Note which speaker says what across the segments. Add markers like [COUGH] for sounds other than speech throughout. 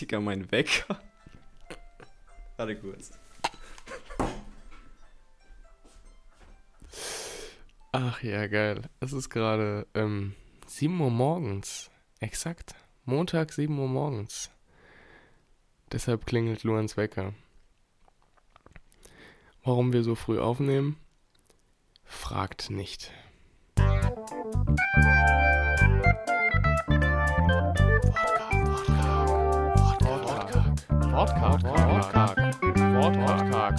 Speaker 1: Digga, mein Wecker. Warte kurz.
Speaker 2: Ach ja, geil. Es ist gerade ähm, 7 Uhr morgens. Exakt. Montag 7 Uhr morgens. Deshalb klingelt Luans Wecker. Warum wir so früh aufnehmen? Fragt nicht. Wortkarg, Wortkarg, Wortkarg,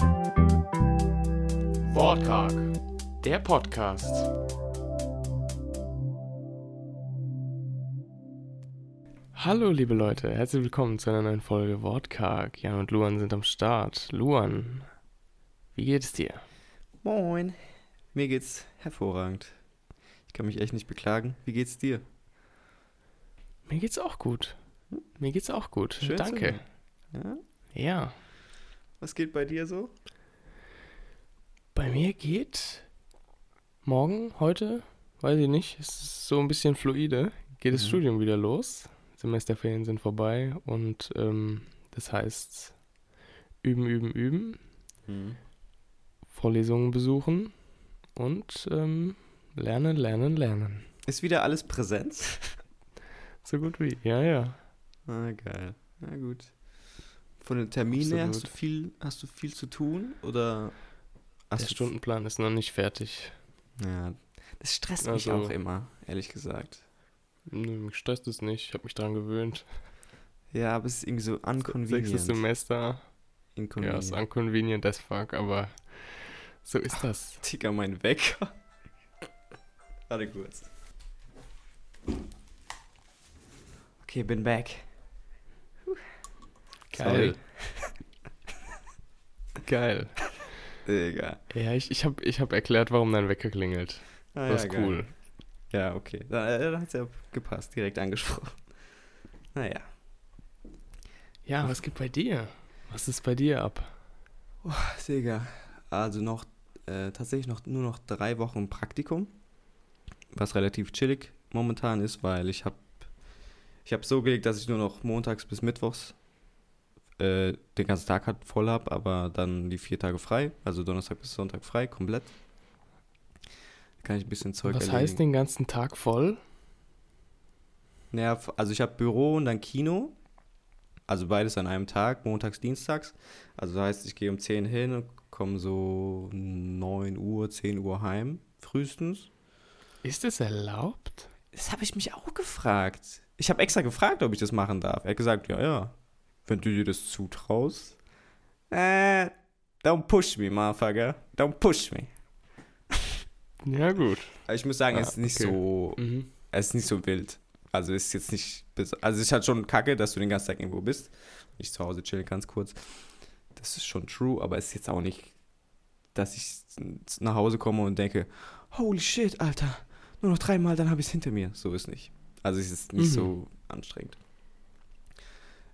Speaker 2: Wortkarg, der Podcast. Hallo liebe Leute, herzlich willkommen zu einer neuen Folge Wortkarg. Jan und Luan sind am Start. Luan, wie geht es dir?
Speaker 1: Moin. Mir geht's hervorragend. Ich kann mich echt nicht beklagen. Wie geht's dir?
Speaker 2: Mir geht's auch gut. Mir geht's auch gut.
Speaker 1: Schön zu
Speaker 2: Danke.
Speaker 1: Ja?
Speaker 2: Ja.
Speaker 1: Was geht bei dir so?
Speaker 2: Bei mir geht morgen, heute, weiß ich nicht, es ist so ein bisschen fluide, geht das
Speaker 1: Mhm.
Speaker 2: Studium wieder los. Semesterferien sind vorbei und ähm, das heißt üben, üben, üben,
Speaker 1: Hm.
Speaker 2: Vorlesungen besuchen und ähm, lernen, lernen, lernen.
Speaker 1: Ist wieder alles Präsenz? [LAUGHS]
Speaker 2: So gut wie, ja, ja.
Speaker 1: Ah, geil. Na gut. Von den Terminen her hast du
Speaker 2: Absolut.
Speaker 1: viel, hast du viel zu tun oder
Speaker 2: Der Stundenplan ist noch nicht fertig.
Speaker 1: Ja, das stresst mich
Speaker 2: Also-
Speaker 1: auch immer, ehrlich gesagt.
Speaker 2: Nö, mich stresst es nicht, ich habe mich dran gewöhnt.
Speaker 1: Ja, aber es ist irgendwie so
Speaker 2: Sechstes
Speaker 1: unconvenient.
Speaker 2: Semester, ja,
Speaker 1: Inconvenient.
Speaker 2: ist unconvenient as fuck, aber so ist das.
Speaker 1: Digga, mein Wecker. [LAUGHS] Warte kurz. Okay, bin back.
Speaker 2: Geil. [LAUGHS] Geil.
Speaker 1: Digga.
Speaker 2: Ja, ich, ich habe ich hab erklärt, warum dein Wecker klingelt.
Speaker 1: Ah,
Speaker 2: Das
Speaker 1: ja,
Speaker 2: ist
Speaker 1: geil.
Speaker 2: cool.
Speaker 1: Ja, okay. Da, äh, da hat's ja gepasst, direkt angesprochen. [LAUGHS] Naja.
Speaker 2: Ja, was geht bei dir? Was ist bei dir ab?
Speaker 1: Digga. Also noch, äh, tatsächlich noch nur noch drei Wochen Praktikum. Was relativ chillig momentan ist, weil ich habe ich hab so gelegt, dass ich nur noch montags bis mittwochs äh, den ganzen Tag halt voll habe, aber dann die vier Tage frei, also Donnerstag bis Sonntag frei, komplett. Da kann ich ein bisschen Zeug
Speaker 2: was
Speaker 1: erledigen.
Speaker 2: heißt den ganzen Tag voll?
Speaker 1: Naja, also ich habe Büro und dann Kino. Also beides an einem Tag, montags, dienstags. Also das heißt, ich gehe um 10 hin und komme so 9 Uhr, 10 Uhr heim, frühestens.
Speaker 2: Ist es erlaubt?
Speaker 1: Das habe ich mich auch gefragt. Ich habe extra gefragt, ob ich das machen darf. Er hat gesagt, ja, ja. Wenn du dir das zutraust. Äh, don't push me, motherfucker. Don't push me.
Speaker 2: Ja, gut.
Speaker 1: Ich muss sagen,
Speaker 2: Ah,
Speaker 1: es ist nicht
Speaker 2: okay.
Speaker 1: so
Speaker 2: Mhm.
Speaker 1: Es ist nicht so wild. Also ist jetzt nicht. Also es ist halt schon kacke, dass du den ganzen Tag irgendwo bist. Ich zu Hause chillen ganz kurz. Das ist schon true, aber es ist jetzt auch nicht, dass ich nach Hause komme und denke, holy shit, Alter, nur noch dreimal, dann habe ich es hinter mir. So ist nicht. Also es ist nicht
Speaker 2: Mhm.
Speaker 1: so anstrengend.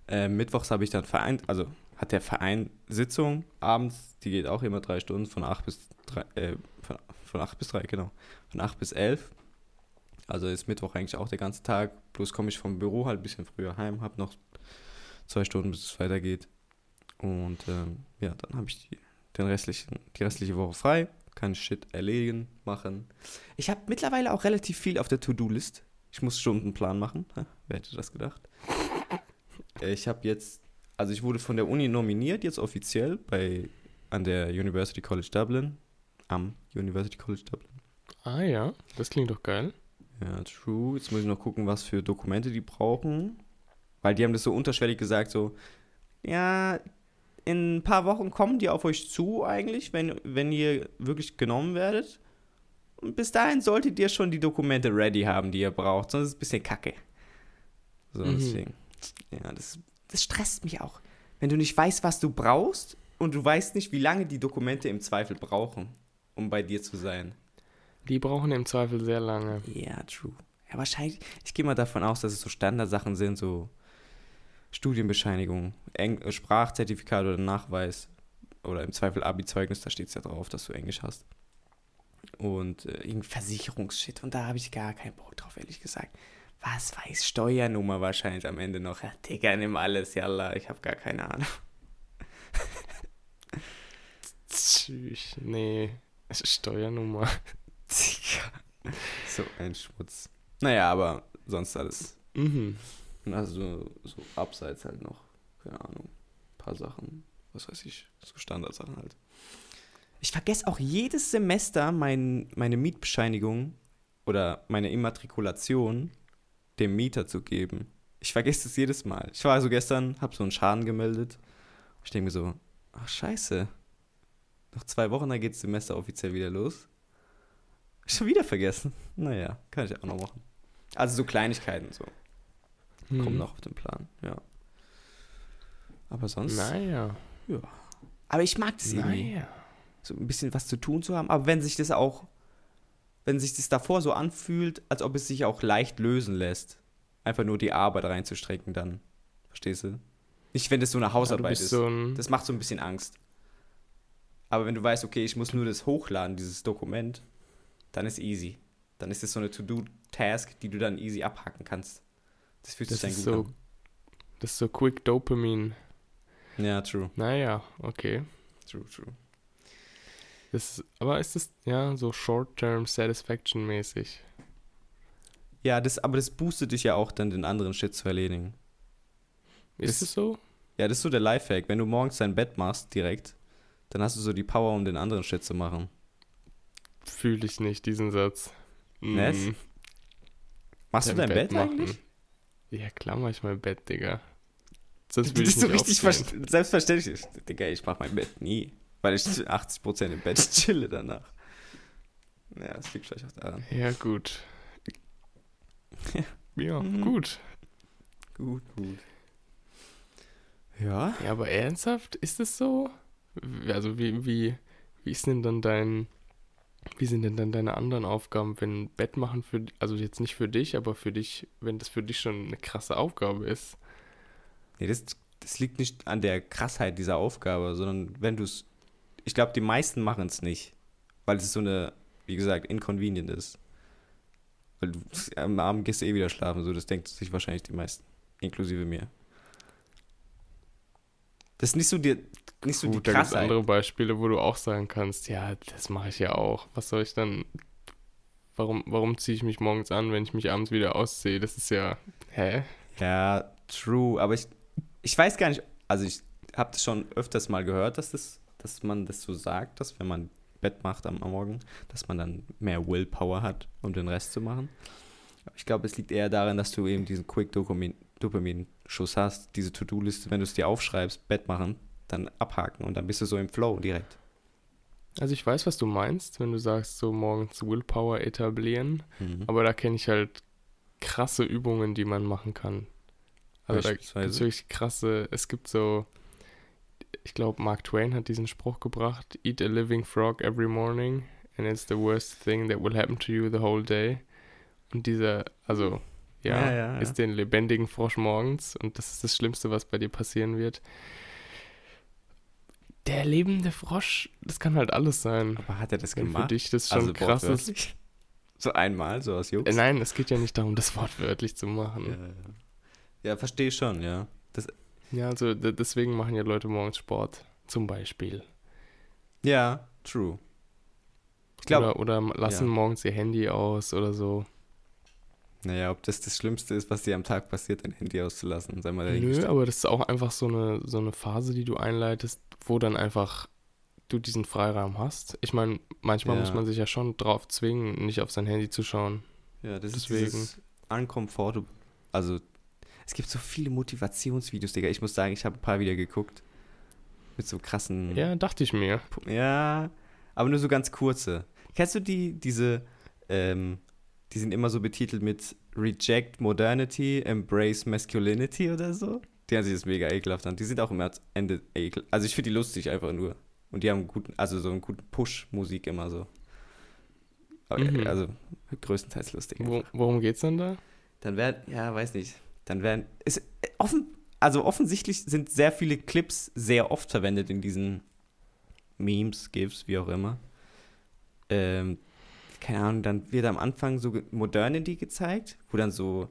Speaker 1: Äh, Mittwochs habe ich dann Verein, also hat der Verein Sitzung abends, die geht auch immer drei Stunden, von 8 bis 3, äh, von, von 8 bis 3, genau. Von 8 bis 11. Also ist Mittwoch eigentlich auch der ganze Tag. Bloß komme ich vom Büro halt ein bisschen früher heim, habe noch zwei Stunden, bis es weitergeht. Und ähm, ja, dann habe ich die, den restlichen, die restliche Woche frei, kann Shit erledigen, machen. Ich habe mittlerweile auch relativ viel auf der To-Do-List. Ich muss Stundenplan machen. Ha, wer hätte das gedacht? Äh, Ich habe jetzt, also ich wurde von der Uni nominiert, jetzt offiziell bei an der University College Dublin. Am University College Dublin.
Speaker 2: Ah ja, das klingt doch geil.
Speaker 1: Ja, true. Jetzt muss ich noch gucken, was für Dokumente die brauchen. Weil die haben das so unterschwellig gesagt, so, ja, in ein paar Wochen kommen die auf euch zu eigentlich, wenn, wenn ihr wirklich genommen werdet. Und bis dahin solltet ihr schon die Dokumente ready haben, die ihr braucht, sonst ist es ein bisschen kacke. So,
Speaker 2: Mhm.
Speaker 1: deswegen. Ja, das, das stresst mich auch. Wenn du nicht weißt, was du brauchst und du weißt nicht, wie lange die Dokumente im Zweifel brauchen, um bei dir zu sein.
Speaker 2: Die brauchen im Zweifel sehr lange.
Speaker 1: Ja, true. Ja, wahrscheinlich, ich gehe mal davon aus, dass es so Standardsachen sind, so Studienbescheinigung, Eng äh, Sprachzertifikat oder Nachweis oder im Zweifel Abi-Zeugnis, da steht es ja drauf, dass du Englisch hast. Und äh, irgendein Versicherungsshit und da habe ich gar keinen Bock drauf, ehrlich gesagt. Was weiß, Steuernummer wahrscheinlich am Ende noch. Ja, Digga, nimm alles, yalla, ich habe gar keine Ahnung.
Speaker 2: Tschüss. Nee, Steuernummer.
Speaker 1: Digga. So ein Schmutz. Naja, aber sonst alles.
Speaker 2: Mhm.
Speaker 1: Also so abseits halt noch, keine Ahnung, ein paar Sachen, was weiß ich, so Standardsachen halt. Ich vergesse auch jedes Semester mein, meine Mietbescheinigung oder meine Immatrikulation dem Mieter zu geben. Ich vergesse es jedes Mal. Ich war also gestern, habe so einen Schaden gemeldet. Ich denke mir so, ach scheiße. Noch zwei Wochen, dann geht das Semester offiziell wieder los. Schon wieder vergessen. Naja, kann ich auch noch machen. Also so Kleinigkeiten so. Kommen
Speaker 2: Mhm.
Speaker 1: noch auf den Plan, ja. Aber sonst.
Speaker 2: Naja.
Speaker 1: Ja. Aber ich mag das irgendwie.
Speaker 2: Naja.
Speaker 1: So ein bisschen was zu tun zu haben. Aber wenn sich das auch, wenn sich das davor so anfühlt, als ob es sich auch leicht lösen lässt, einfach nur die Arbeit reinzustrecken, dann. Verstehst du? Nicht, wenn das so eine
Speaker 2: Ja,
Speaker 1: Hausarbeit
Speaker 2: bist
Speaker 1: ist.
Speaker 2: so ein,
Speaker 1: Das macht so ein bisschen Angst. Aber wenn du weißt, okay, ich muss nur das hochladen, dieses Dokument, dann ist easy. Dann ist das so eine To-Do-Task, die du dann easy abhaken kannst. Das fühlt sich dann gut
Speaker 2: so-
Speaker 1: an.
Speaker 2: das ist so Quick Dopamine.
Speaker 1: Ja, true,
Speaker 2: Naja, okay.
Speaker 1: true, true.
Speaker 2: Das, aber ist das, ja, so Short-Term Satisfaction mäßig?
Speaker 1: Ja, das, aber das boostet dich ja auch dann, den anderen Shit zu erledigen.
Speaker 2: Ist es so?
Speaker 1: Ja, das ist so der Lifehack. Wenn du morgens dein Bett machst, direkt, dann hast du so die Power, um den anderen Shit zu machen.
Speaker 2: Fühle ich nicht, diesen Satz. Mm,
Speaker 1: Machst du dein Bett, eigentlich?
Speaker 2: Ja, klar mach ich mein Bett, Digga. Sonst
Speaker 1: Das [LAUGHS]
Speaker 2: will ich
Speaker 1: ist so richtig selbstverständlich. Digga, ich mach mein Bett nie. Weil ich 80% im Bett chille danach. Ja, das liegt vielleicht auch daran.
Speaker 2: Ja, gut. [LAUGHS] ja,
Speaker 1: Mhm.
Speaker 2: gut.
Speaker 1: Gut, gut. Ja?
Speaker 2: Ja, aber ernsthaft, ist es so? Also wie, wie, wie ist denn dann dein, wie sind denn dann deine anderen Aufgaben, wenn Bett machen für, also jetzt nicht für dich, aber für dich, wenn das für dich schon eine krasse Aufgabe ist?
Speaker 1: Nee, das, das liegt nicht an der Krassheit dieser Aufgabe, sondern wenn du es. Ich glaube, die meisten machen es nicht. Weil es so eine, wie gesagt, inconvenient ist. Weil du am Abend gehst du eh wieder schlafen, so das denkt sich wahrscheinlich die meisten. Inklusive mir. Das ist nicht so die, nicht so
Speaker 2: Gut,
Speaker 1: die
Speaker 2: da gibt es
Speaker 1: Krassheit.
Speaker 2: andere Beispiele, wo du auch sagen kannst, ja, das mache ich ja auch. Was soll ich dann, warum, warum ziehe ich mich morgens an, wenn ich mich abends wieder ausziehe? Das ist ja, hä?
Speaker 1: Ja, true. Aber ich, ich weiß gar nicht, also ich habe das schon öfters mal gehört, dass, das, dass man das so sagt, dass wenn man Bett macht am, Morgen, dass man dann mehr Willpower hat, um den Rest zu machen. Aber ich glaube, es liegt eher daran, dass du eben diesen Quick Dopamin, Dopamin-Schuss hast, diese To-Do-Liste, wenn du es dir aufschreibst, Bett machen, dann abhaken und dann bist du so im Flow direkt.
Speaker 2: Also ich weiß, was du meinst, wenn du sagst, so morgens Willpower etablieren.
Speaker 1: Mhm.
Speaker 2: Aber da kenne ich halt krasse Übungen, die man machen kann. Also da gibt es wirklich krasse, es gibt so, ich glaube, Mark Twain hat diesen Spruch gebracht, eat a living frog every morning and it's the worst thing that will happen to you the whole day. Und dieser, also, ja,
Speaker 1: Ja, ja, ja.
Speaker 2: ist den lebendigen Frosch morgens und das ist das Schlimmste, was bei dir passieren wird. Der lebende Frosch, das kann halt alles sein.
Speaker 1: Aber hat er das
Speaker 2: Wenn für
Speaker 1: gemacht?
Speaker 2: dich das schon
Speaker 1: Also
Speaker 2: krass ist.
Speaker 1: So einmal, so aus Jux?
Speaker 2: Äh, Nein, es geht ja nicht darum, das wortwörtlich zu machen.
Speaker 1: Ja, verstehe ich schon, ja.
Speaker 2: Ja, also deswegen machen ja Leute morgens Sport, zum Beispiel.
Speaker 1: Ja, true. Ich glaube,
Speaker 2: oder oder lassen
Speaker 1: ja.
Speaker 2: morgens ihr Handy aus oder so.
Speaker 1: naja, ob das das Schlimmste ist, was dir am Tag passiert, dein Handy auszulassen, sei mal
Speaker 2: Nö, aber das ist auch einfach so eine, so eine Phase, die du einleitest, wo dann einfach du diesen Freiraum hast. Ich meine, manchmal
Speaker 1: Ja.
Speaker 2: muss man sich ja schon drauf zwingen, nicht auf sein Handy zu schauen.
Speaker 1: Ja, das
Speaker 2: deswegen.
Speaker 1: ist dieses uncomfortable. Also, es gibt so viele Motivationsvideos, Digga. Ich muss sagen, ich habe ein paar wieder geguckt. Mit so krassen.
Speaker 2: Ja, dachte ich mir.
Speaker 1: Ja, aber nur so ganz kurze. Kennst du die, diese, ähm, die sind immer so betitelt mit Reject Modernity, Embrace Masculinity oder so? Die haben sich das mega ekelhaft an. Die sind auch immer Ende ekel. Also ich finde die lustig einfach nur. Und die haben einen guten, also so einen guten Push-Musik immer so. Aber,
Speaker 2: Mhm.
Speaker 1: Also größtenteils lustig.
Speaker 2: Wo, worum geht's denn da?
Speaker 1: Dann werden, ja, weiß nicht. Dann werden, ist, offen, also offensichtlich sind sehr viele Clips sehr oft verwendet in diesen Memes, GIFs, wie auch immer. Ähm, keine Ahnung, dann wird am Anfang so Modernity gezeigt, wo dann [LAUGHS] so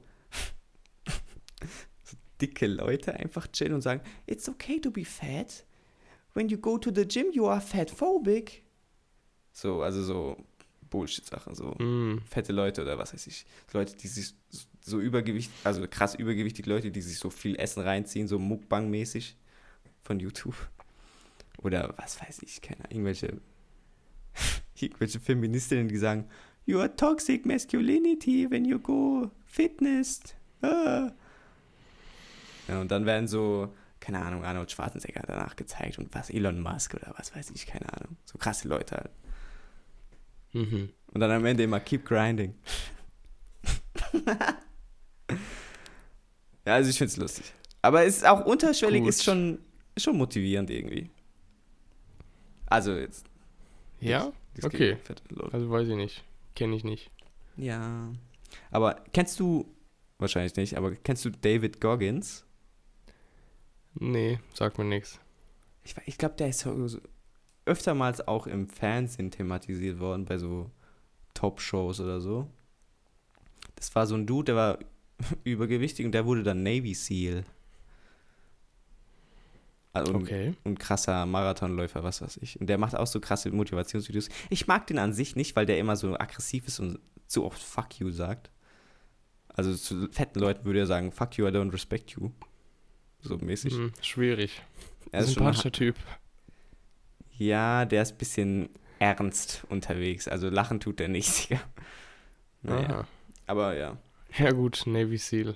Speaker 1: dicke Leute einfach chillen und sagen, it's okay to be fat. When you go to the gym, you are fatphobic. So, also so Bullshit-Sachen, so
Speaker 2: Mm.
Speaker 1: fette Leute oder was weiß ich. Leute, die sich so übergewichtig, also krass übergewichtige Leute, die sich so viel Essen reinziehen, so Mukbang-mäßig von YouTube. Oder was weiß ich, keine Ahnung, irgendwelche, [LAUGHS] irgendwelche Feministinnen, die sagen, you are toxic masculinity when you go fitness. Ah. Ja, und dann werden so, keine Ahnung, Arnold Schwarzenegger danach gezeigt und was, Elon Musk oder was weiß ich, keine Ahnung. So krasse Leute halt.
Speaker 2: Mhm.
Speaker 1: Und dann am Ende immer keep grinding. [LAUGHS] ja, also ich finde es lustig. Aber es ist auch unterschwellig,
Speaker 2: Gut.
Speaker 1: ist schon, schon motivierend irgendwie. Also jetzt.
Speaker 2: Ja? Okay.
Speaker 1: gegen fette Leute.
Speaker 2: Also weiß ich nicht. Kenne ich nicht.
Speaker 1: Ja. Aber kennst du, wahrscheinlich nicht, aber kennst du David Goggins?
Speaker 2: Nee, sagt mir nichts.
Speaker 1: Ich, ich glaube, der ist so öftermals auch im Fernsehen thematisiert worden, bei so Top-Shows oder so. Das war so ein Dude, der war [LAUGHS] übergewichtig und der wurde dann Navy SEAL. Also
Speaker 2: Okay.
Speaker 1: und krasser Marathonläufer, was weiß ich. Und der macht auch so krasse Motivationsvideos. Ich mag den an sich nicht, weil der immer so aggressiv ist und zu oft fuck you sagt. Also zu fetten Leuten würde er sagen, fuck you, I don't respect you. So mäßig.
Speaker 2: Hm, schwierig.
Speaker 1: Er ist
Speaker 2: Sympathischer Typ.
Speaker 1: Ja, der ist ein bisschen ernst unterwegs. Also lachen tut er nicht. [LAUGHS] Ja. Naja,
Speaker 2: Aha.
Speaker 1: aber ja.
Speaker 2: Ja gut, Navy Seal.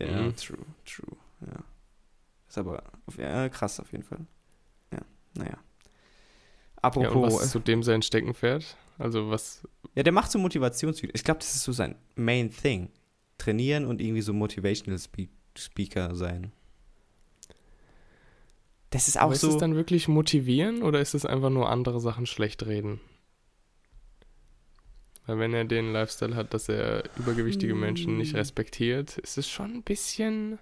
Speaker 1: Ja,
Speaker 2: Mhm.
Speaker 1: true, true. Ja. Ist aber ja, krass auf jeden Fall. Ja, naja.
Speaker 2: Ja, und
Speaker 1: Apropos,
Speaker 2: was ist zu dem sein Steckenpferd? Also was,
Speaker 1: ja, der macht so Motivationsvideos. Ich glaube, das ist so sein Main Thing. Trainieren und irgendwie so Motivational Spe Speaker sein. Das ist auch
Speaker 2: aber ist
Speaker 1: so.
Speaker 2: es dann wirklich motivieren oder ist es einfach nur andere Sachen schlecht reden? Weil wenn er den Lifestyle hat, dass er übergewichtige Menschen nicht
Speaker 1: Hm.
Speaker 2: respektiert, ist es schon ein bisschen,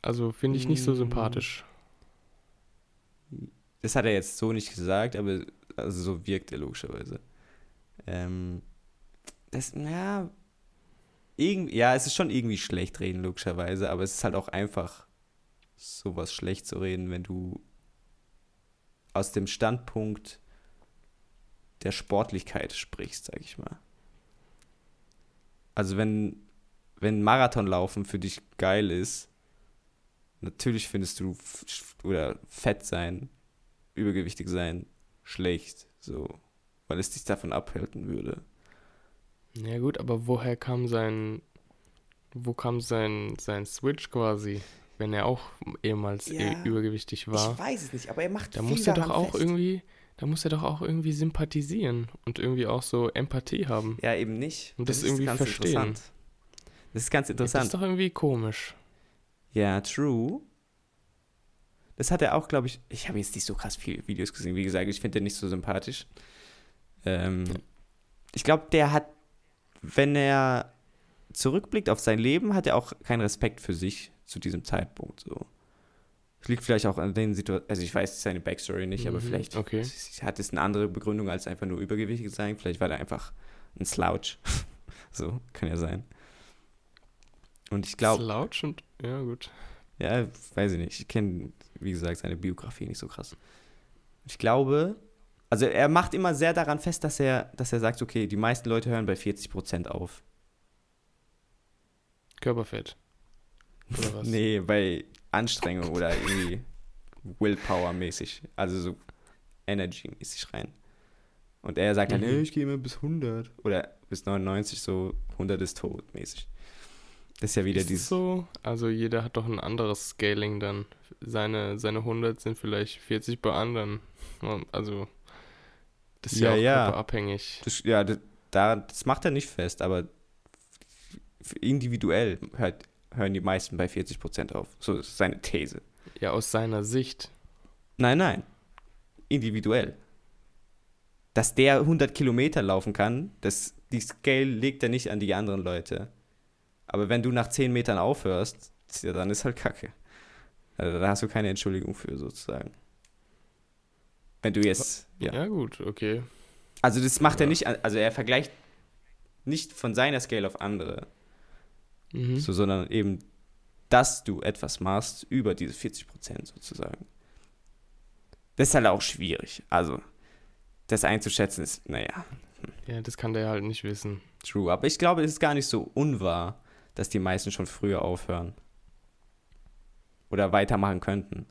Speaker 2: also finde ich nicht so
Speaker 1: Hm.
Speaker 2: sympathisch.
Speaker 1: Das hat er jetzt so nicht gesagt, aber also so wirkt er logischerweise. Ähm, das, ja, irgendwie, ja, es ist schon irgendwie schlecht reden, logischerweise, aber es ist halt auch einfach, sowas schlecht zu reden, wenn du aus dem Standpunkt der Sportlichkeit sprichst, sag ich mal. Also wenn, wenn Marathonlaufen für dich geil ist, natürlich findest du oder fett sein, übergewichtig sein, schlecht, so, weil es dich davon abhalten würde.
Speaker 2: Ja gut, aber woher kam sein, wo kam sein, sein Switch quasi, wenn er auch ehemals
Speaker 1: Ja,
Speaker 2: übergewichtig war?
Speaker 1: weiß es nicht, aber er macht
Speaker 2: Da muss er doch auch irgendwie, da muss er doch auch irgendwie sympathisieren und irgendwie auch so Empathie haben.
Speaker 1: Ja, eben nicht.
Speaker 2: Und das irgendwie verstehen.
Speaker 1: interessant. Das ist ganz
Speaker 2: Das
Speaker 1: interessant.
Speaker 2: ist doch irgendwie komisch.
Speaker 1: Ja, true. Das hat er auch, glaube ich. Ich habe jetzt nicht so krass viele Videos gesehen. Wie gesagt, ich finde den nicht so sympathisch. Ähm, Ich glaube, der hat, wenn er zurückblickt auf sein Leben, hat er auch keinen Respekt für sich zu diesem Zeitpunkt. So. Es liegt vielleicht auch an den Situationen. Also, ich weiß seine Backstory nicht, aber
Speaker 2: Mhm,
Speaker 1: vielleicht
Speaker 2: okay.
Speaker 1: hat es eine andere Begründung als einfach nur übergewichtig sein. Vielleicht war der einfach ein Slouch. [LAUGHS] so, kann ja sein. Und ich glaube.
Speaker 2: Slouch und, ja gut.
Speaker 1: Ja, weiß ich nicht. Ich kenne, wie gesagt, seine Biografie nicht so krass. Ich glaube, also er macht immer sehr daran fest, dass er, dass er sagt, okay, die meisten Leute hören bei 40% auf.
Speaker 2: Körperfett. Oder was?
Speaker 1: Nee, bei Anstrengung oder irgendwie Willpower-mäßig. Also so Energy-mäßig rein. Und er sagt dann,
Speaker 2: Mhm.
Speaker 1: hey, ich gehe immer bis 100. Oder bis 99, so 100 ist tot mäßig. Das ist ja wieder
Speaker 2: Ist es
Speaker 1: dieses.
Speaker 2: so? Also jeder hat doch ein anderes Scaling dann. Seine, seine 100 sind vielleicht 40 bei anderen. Also das ist ja,
Speaker 1: Ja,
Speaker 2: auch
Speaker 1: ja.
Speaker 2: körperabhängig.
Speaker 1: Das, ja, das, da, das macht er nicht fest, aber individuell hört, hören die meisten bei 40% auf. So ist seine These.
Speaker 2: Ja, aus seiner Sicht.
Speaker 1: Nein, nein. Individuell. Dass der 100 Kilometer laufen kann, das, die Scale legt er nicht an die anderen Leute. Aber wenn du nach 10 Metern aufhörst, ja, dann ist halt Kacke. Also, da hast du keine Entschuldigung für, sozusagen. Wenn du jetzt.
Speaker 2: Ja,
Speaker 1: Ja.
Speaker 2: gut, okay.
Speaker 1: Also das macht er
Speaker 2: Ja.
Speaker 1: nicht, an- also er vergleicht nicht von seiner Scale auf andere.
Speaker 2: Mhm.
Speaker 1: so, sondern eben, dass du etwas machst über diese 40 Prozent sozusagen. Das ist halt auch schwierig. Also, das einzuschätzen ist, naja,
Speaker 2: Ja, das kann der halt nicht wissen.
Speaker 1: true. Aber ich glaube, es ist gar nicht so unwahr, dass die meisten schon früher aufhören. Oder weitermachen könnten.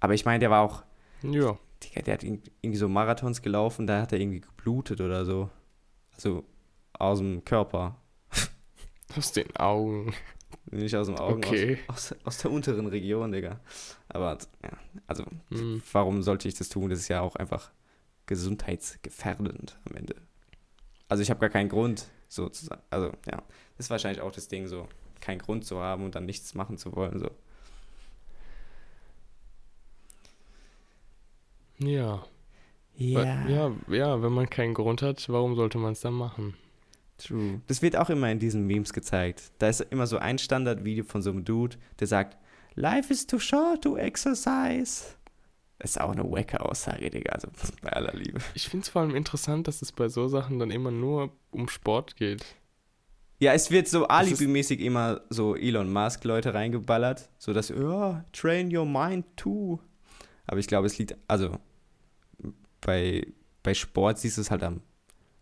Speaker 1: Aber ich meine, der war auch,
Speaker 2: Ja.
Speaker 1: Digga, der hat irg- irgendwie so Marathons gelaufen, da hat er irgendwie geblutet oder so. Also aus dem Körper.
Speaker 2: Aus den Augen.
Speaker 1: Nicht aus dem Augen,
Speaker 2: Okay.
Speaker 1: aus, aus, aus der unteren Region, Digga. Aber ja, also
Speaker 2: Hm.
Speaker 1: warum sollte ich das tun? Das ist ja auch einfach gesundheitsgefährdend am Ende. Also ich habe gar keinen Grund, sozusagen. Also ja, das ist wahrscheinlich auch das Ding so, keinen Grund zu haben und dann nichts machen zu wollen. So.
Speaker 2: Ja. Wa- Ja, ja, wenn man keinen Grund hat, warum sollte man es dann machen?
Speaker 1: True. Das wird auch immer in diesen Memes gezeigt. Da ist immer so ein Standardvideo von so einem Dude, der sagt, Life is too short to exercise. Das ist auch eine wacke Aussage, Digga. Also bei aller Liebe.
Speaker 2: Ich finde es vor allem interessant, dass es bei so Sachen dann immer nur um Sport geht.
Speaker 1: Ja, es wird so alibimäßig immer so Elon Musk Leute reingeballert, so dass ja, train your mind too. Aber ich glaube, es liegt also bei, bei Sport siehst du es halt am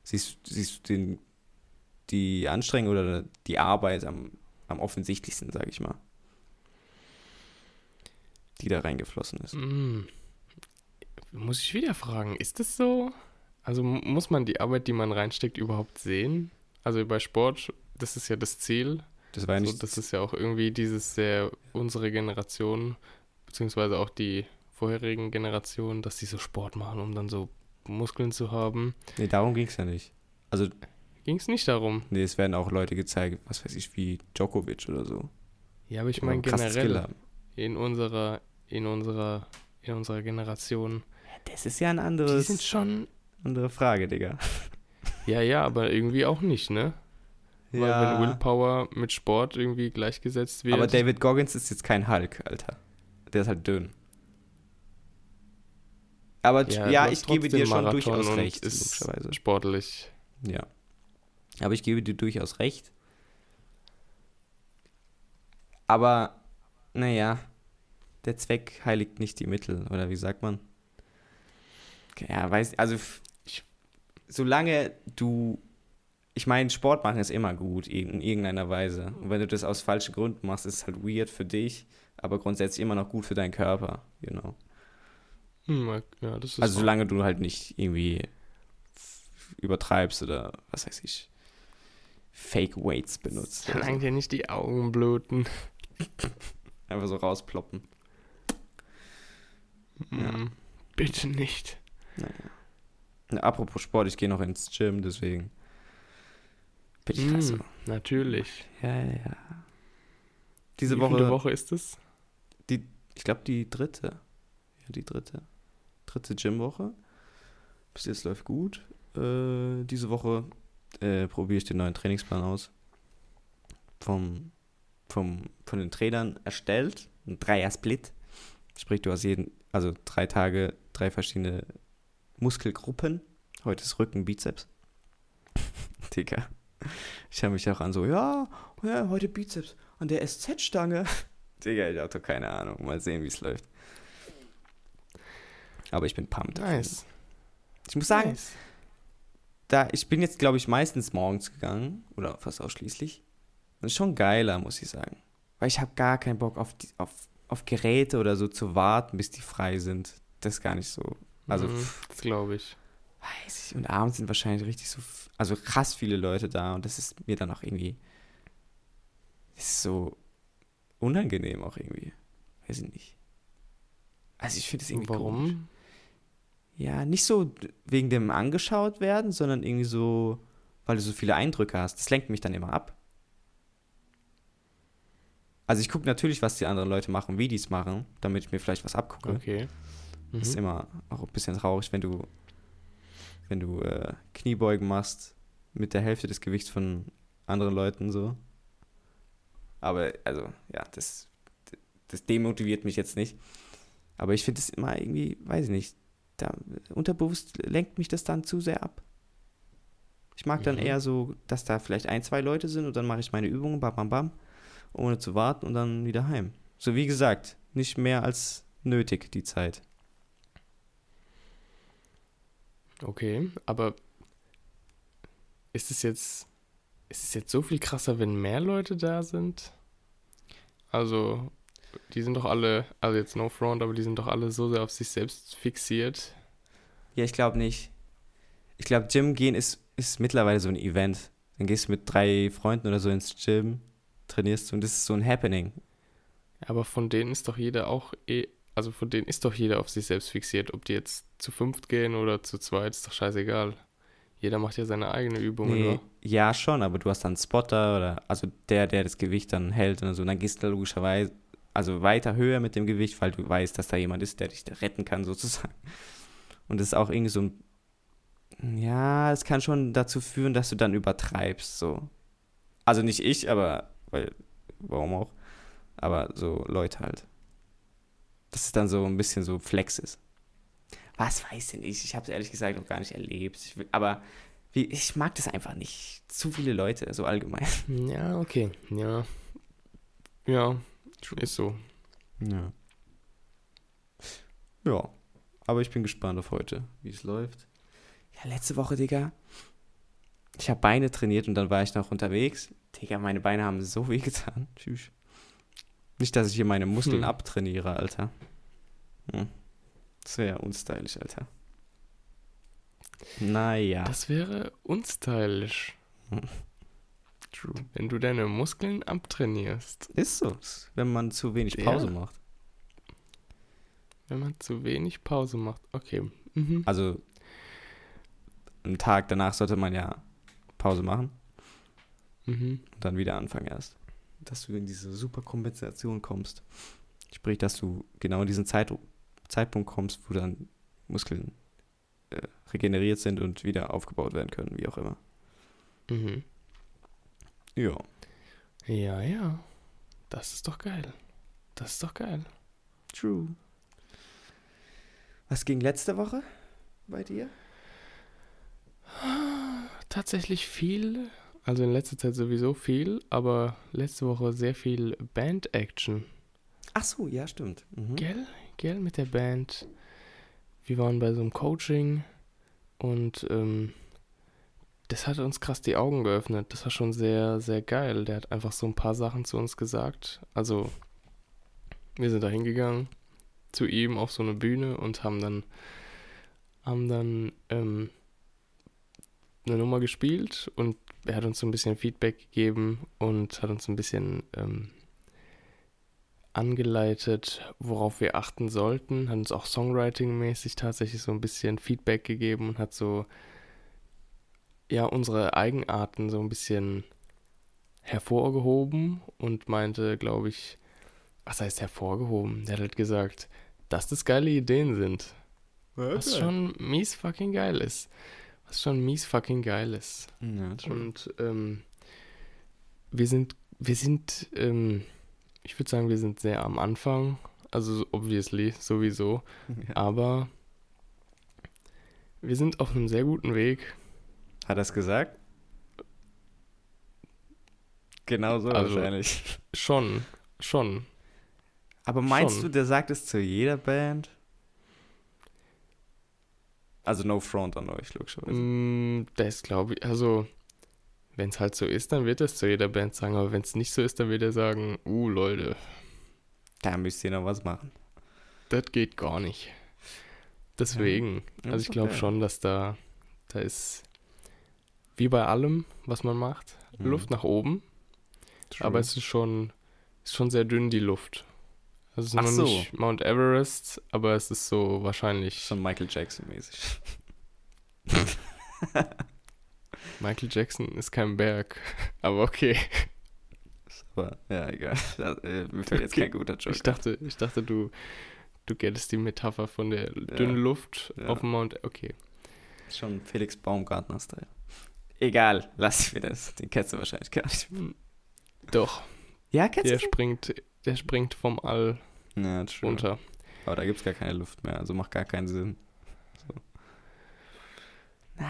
Speaker 1: siehst, siehst du den, die Anstrengung oder die Arbeit am, am offensichtlichsten, sage ich mal. Die da reingeflossen ist.
Speaker 2: Hm. Muss ich wieder fragen, ist das so? Also mu- muss man die Arbeit, die man reinsteckt, überhaupt sehen? Also bei Sport, das ist ja das Ziel.
Speaker 1: Das war ja
Speaker 2: So,
Speaker 1: nicht
Speaker 2: das ist ja auch irgendwie dieses sehr unsere Generation, beziehungsweise auch die vorherigen Generationen, dass sie so Sport machen, um dann so Muskeln zu haben.
Speaker 1: Nee, darum ging es ja nicht. Also,
Speaker 2: Ging es nicht darum.
Speaker 1: nee, es werden auch Leute gezeigt, was weiß ich, wie Djokovic oder so.
Speaker 2: Ja, aber ich
Speaker 1: die
Speaker 2: meine generell in unserer, in unserer, in unserer Generation.
Speaker 1: Das ist ja ein
Speaker 2: Die
Speaker 1: anderes,
Speaker 2: sind schon.
Speaker 1: andere Frage, Digga. [LAUGHS]
Speaker 2: Ja, ja, aber irgendwie auch nicht, ne? Weil wenn Willpower mit Sport irgendwie gleichgesetzt wird.
Speaker 1: aber David Goggins ist jetzt kein Hulk, Alter. Der ist halt dünn. Aber ja,
Speaker 2: Ja,
Speaker 1: ich gebe dir schon
Speaker 2: Marathon
Speaker 1: durchaus recht,
Speaker 2: ist sportlich.
Speaker 1: Ja. Aber ich gebe dir durchaus recht. Aber, naja, der Zweck heiligt nicht die Mittel, oder wie sagt man? Ja, weiß, also, ich, solange du, ich meine, Sport machen ist immer gut, in irgendeiner Weise. Und wenn du das aus falschen Gründen machst, ist es halt weird für dich, aber grundsätzlich immer noch gut für deinen Körper, you know.
Speaker 2: Hm, ja,
Speaker 1: Also solange du halt nicht irgendwie übertreibst oder was weiß ich, Fake Weights benutzt.
Speaker 2: Solange dir nicht die Augen bluten. [LAUGHS]
Speaker 1: Einfach so rausploppen. Ja.
Speaker 2: Hm, Bitte nicht.
Speaker 1: Na, apropos Sport, ich gehe noch ins Gym, deswegen bin ich halt so.
Speaker 2: natürlich.
Speaker 1: Ja, ja, ja. Diese
Speaker 2: Wie
Speaker 1: Woche,
Speaker 2: viele Woche ist es?
Speaker 1: ich glaube die dritte. Ja, die dritte. Dritte Gymwoche. Bis jetzt läuft gut. Äh, diese Woche äh, probiere ich den neuen Trainingsplan aus. Vom, vom, von den Trainern erstellt. Ein Dreier-Split. Sprich, du hast jeden, also drei Tage, drei verschiedene Muskelgruppen. Heute ist Rücken, Bizeps. [LAUGHS] Digga. Ich habe mich auch an so, ja, ja, heute Bizeps an der SZ-Stange. [LAUGHS] Digga, ich habe doch keine Ahnung. Mal sehen, wie es läuft. Aber ich bin pumped.
Speaker 2: Nice.
Speaker 1: Ich muss sagen,
Speaker 2: Nice.
Speaker 1: Da, ich bin jetzt, glaube ich, meistens morgens gegangen. Oder fast ausschließlich. Das ist schon geiler, muss ich sagen. Weil ich habe gar keinen Bock auf, die, auf, auf Geräte oder so zu warten, bis die frei sind. Das ist gar nicht so. Also,
Speaker 2: Mhm, das glaube ich.
Speaker 1: weiß ich. Und abends sind wahrscheinlich richtig so, also krass viele Leute da. Und das ist mir dann auch irgendwie, ist so unangenehm auch irgendwie. Weiß ich nicht. Also ich finde es irgendwie
Speaker 2: Warum?
Speaker 1: komisch. Ja, nicht so wegen dem angeschaut werden, sondern irgendwie so, weil du so viele Eindrücke hast. Das lenkt mich dann immer ab. Also ich gucke natürlich, was die anderen Leute machen, wie die es machen, damit ich mir vielleicht was abgucke.
Speaker 2: Okay. Mhm.
Speaker 1: Ist immer auch ein bisschen traurig, wenn du, wenn du äh, Kniebeugen machst mit der Hälfte des Gewichts von anderen Leuten so. Aber also, ja, das, das demotiviert mich jetzt nicht. Aber ich finde es immer irgendwie, weiß ich nicht, da, unterbewusst lenkt mich das dann zu sehr ab. Ich mag dann
Speaker 2: Mhm.
Speaker 1: eher so, dass da vielleicht ein, zwei Leute sind und dann mache ich meine Übungen, bam, bam, bam, ohne zu warten und dann wieder heim. So wie gesagt, nicht mehr als nötig die Zeit.
Speaker 2: Okay, aber ist es jetzt, ist es jetzt so viel krasser, wenn mehr Leute da sind? Also, die sind doch alle, also jetzt no front, aber die sind doch alle so sehr auf sich selbst fixiert.
Speaker 1: Ja, ich glaube nicht. Ich glaube, Gym gehen ist, ist mittlerweile so ein Event. Dann gehst du mit drei Freunden oder so ins Gym, trainierst du und das ist so ein Happening.
Speaker 2: Aber von denen ist doch jeder auch eh, also von denen ist doch jeder auf sich selbst fixiert. Ob die jetzt zu fünft gehen oder zu zweit, ist doch scheißegal. Jeder macht ja seine eigene Übung,
Speaker 1: Nee,
Speaker 2: oder?
Speaker 1: ja, schon, aber du hast dann einen Spotter oder also der, der das Gewicht dann hält und so. Und dann gehst du logischerweise also weiter höher mit dem Gewicht, weil du weißt, dass da jemand ist, der dich retten kann, sozusagen. Und das ist auch irgendwie so ein. Ja, das kann schon dazu führen, dass du dann übertreibst, so. Also nicht ich, aber, weil, warum auch? Aber so Leute halt. Dass es dann so ein bisschen so Flex ist. Was weiß denn ich? Ich habe es ehrlich gesagt noch gar nicht erlebt. Ich, will- aber wie, ich mag das einfach nicht. Zu viele Leute, so allgemein.
Speaker 2: Ja, okay. Ja. Ja, ist so.
Speaker 1: Ja. Ja. Aber ich bin gespannt auf heute, wie es läuft. Ja, letzte Woche, Digga. Ich habe Beine trainiert und dann war ich noch unterwegs. Digga, meine Beine haben so weh getan. Tschüss. Nicht, dass ich hier meine Muskeln
Speaker 2: Hm.
Speaker 1: abtrainiere, Alter. Hm. Das wäre unstylisch, Alter. Naja.
Speaker 2: Das wäre unstylisch,
Speaker 1: True.
Speaker 2: wenn du deine Muskeln abtrainierst.
Speaker 1: Ist so, wenn man zu wenig
Speaker 2: Ja.
Speaker 1: Pause macht.
Speaker 2: Wenn man zu wenig Pause macht. Okay. Mhm.
Speaker 1: Also, einen Tag danach sollte man ja Pause machen.
Speaker 2: Mhm.
Speaker 1: und dann wieder anfangen erst. Dass du in diese super Kompensation kommst. Sprich, dass du genau in diesen Zeit, Zeitpunkt kommst, wo dann Muskeln äh, regeneriert sind und wieder aufgebaut werden können, wie auch immer.
Speaker 2: Mhm.
Speaker 1: Ja.
Speaker 2: Ja, ja. Das ist doch geil. Das ist doch geil.
Speaker 1: True. Was ging letzte Woche bei dir?
Speaker 2: Tatsächlich viel. Also in letzter Zeit sowieso viel, aber letzte Woche sehr viel Band-Action.
Speaker 1: Ach so, ja, stimmt. Mhm.
Speaker 2: Gell? Gell mit der Band. Wir waren bei so einem Coaching und ähm, das hat uns krass die Augen geöffnet. Das war schon sehr, sehr geil. Der hat einfach so ein paar Sachen zu uns gesagt. Also, wir sind da hingegangen zu ihm auf so eine Bühne und haben dann, haben dann ähm, eine Nummer gespielt und er hat uns so ein bisschen Feedback gegeben und hat uns ein bisschen ähm, angeleitet, worauf wir achten sollten, hat uns auch Songwriting-mäßig tatsächlich so ein bisschen Feedback gegeben und hat so ja unsere Eigenarten so ein bisschen hervorgehoben und meinte, glaube ich, was heißt hervorgehoben? Der hat halt gesagt, dass das geile Ideen sind. Was schon mies fucking geil ist. Was schon mies fucking geil ist.
Speaker 1: Ja.
Speaker 2: Und ähm, wir sind, wir sind, ähm, ich würde sagen, wir sind sehr am Anfang. Also obviously, sowieso. [LAUGHS]
Speaker 1: Ja.
Speaker 2: Aber wir sind auf einem sehr guten Weg.
Speaker 1: Hat er es gesagt? Genau so
Speaker 2: Also-
Speaker 1: wahrscheinlich.
Speaker 2: Schon, schon.
Speaker 1: Aber meinst
Speaker 2: schon.
Speaker 1: du, der sagt es zu jeder Band? Also no front an euch, logischerweise.
Speaker 2: Mm, das glaube ich, also, wenn es halt so ist, dann wird es zu jeder Band sagen. Aber wenn es nicht so ist, dann wird er sagen, uh, Leute,
Speaker 1: Da müsst ihr noch was machen.
Speaker 2: das geht gar nicht. Deswegen,
Speaker 1: Ja,
Speaker 2: also ich glaube
Speaker 1: geil.
Speaker 2: schon, dass da, da ist, wie bei allem, was man macht,
Speaker 1: Mhm.
Speaker 2: Luft nach oben.
Speaker 1: True.
Speaker 2: Aber es ist schon, ist schon sehr dünn, die Luft. Also es ist
Speaker 1: Ach
Speaker 2: noch
Speaker 1: so.
Speaker 2: nicht Mount Everest, aber es ist so wahrscheinlich.
Speaker 1: Schon Michael Jackson-mäßig. [LAUGHS]
Speaker 2: Michael Jackson ist kein Berg, [LAUGHS] aber okay.
Speaker 1: Aber ja, egal. [LAUGHS] Das, äh, mir fällt jetzt kein guter Joke.
Speaker 2: Ich dachte, ich dachte, du, du gettest die Metapher von der dünnen Luft
Speaker 1: Ja.
Speaker 2: auf dem Mount. Okay.
Speaker 1: ein. Schon Felix Baumgartner-Style. Egal, lass mir das. Den kennst du wahrscheinlich gar nicht.
Speaker 2: Doch,
Speaker 1: Ja, kennst
Speaker 2: der
Speaker 1: du?
Speaker 2: springt, der springt vom All
Speaker 1: Ja,
Speaker 2: runter.
Speaker 1: Aber da gibt es gar keine Luft mehr, also macht gar keinen Sinn.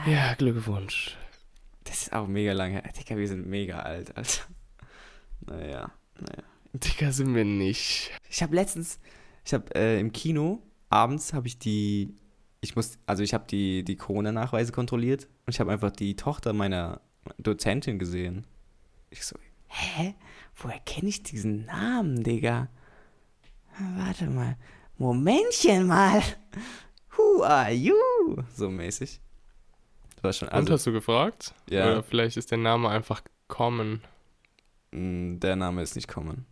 Speaker 2: Ja, Glückwunsch.
Speaker 1: Das ist auch mega lange. Digga, wir sind mega alt, Alter. Naja, naja.
Speaker 2: Digga, sind wir nicht.
Speaker 1: Ich habe letztens, ich habe äh, im Kino, abends habe ich die, ich muss, also ich habe die, die Corona-Nachweise kontrolliert und ich habe einfach die Tochter meiner Dozentin gesehen. Ich so, hä? Woher kenne ich diesen Namen, Digga? Warte mal. Momentchen mal. Who are you? So mäßig. Das war schon,
Speaker 2: Und
Speaker 1: also,
Speaker 2: hast du gefragt?
Speaker 1: Ja.
Speaker 2: Oder vielleicht ist der Name einfach common.
Speaker 1: mh, der Name ist nicht kommen.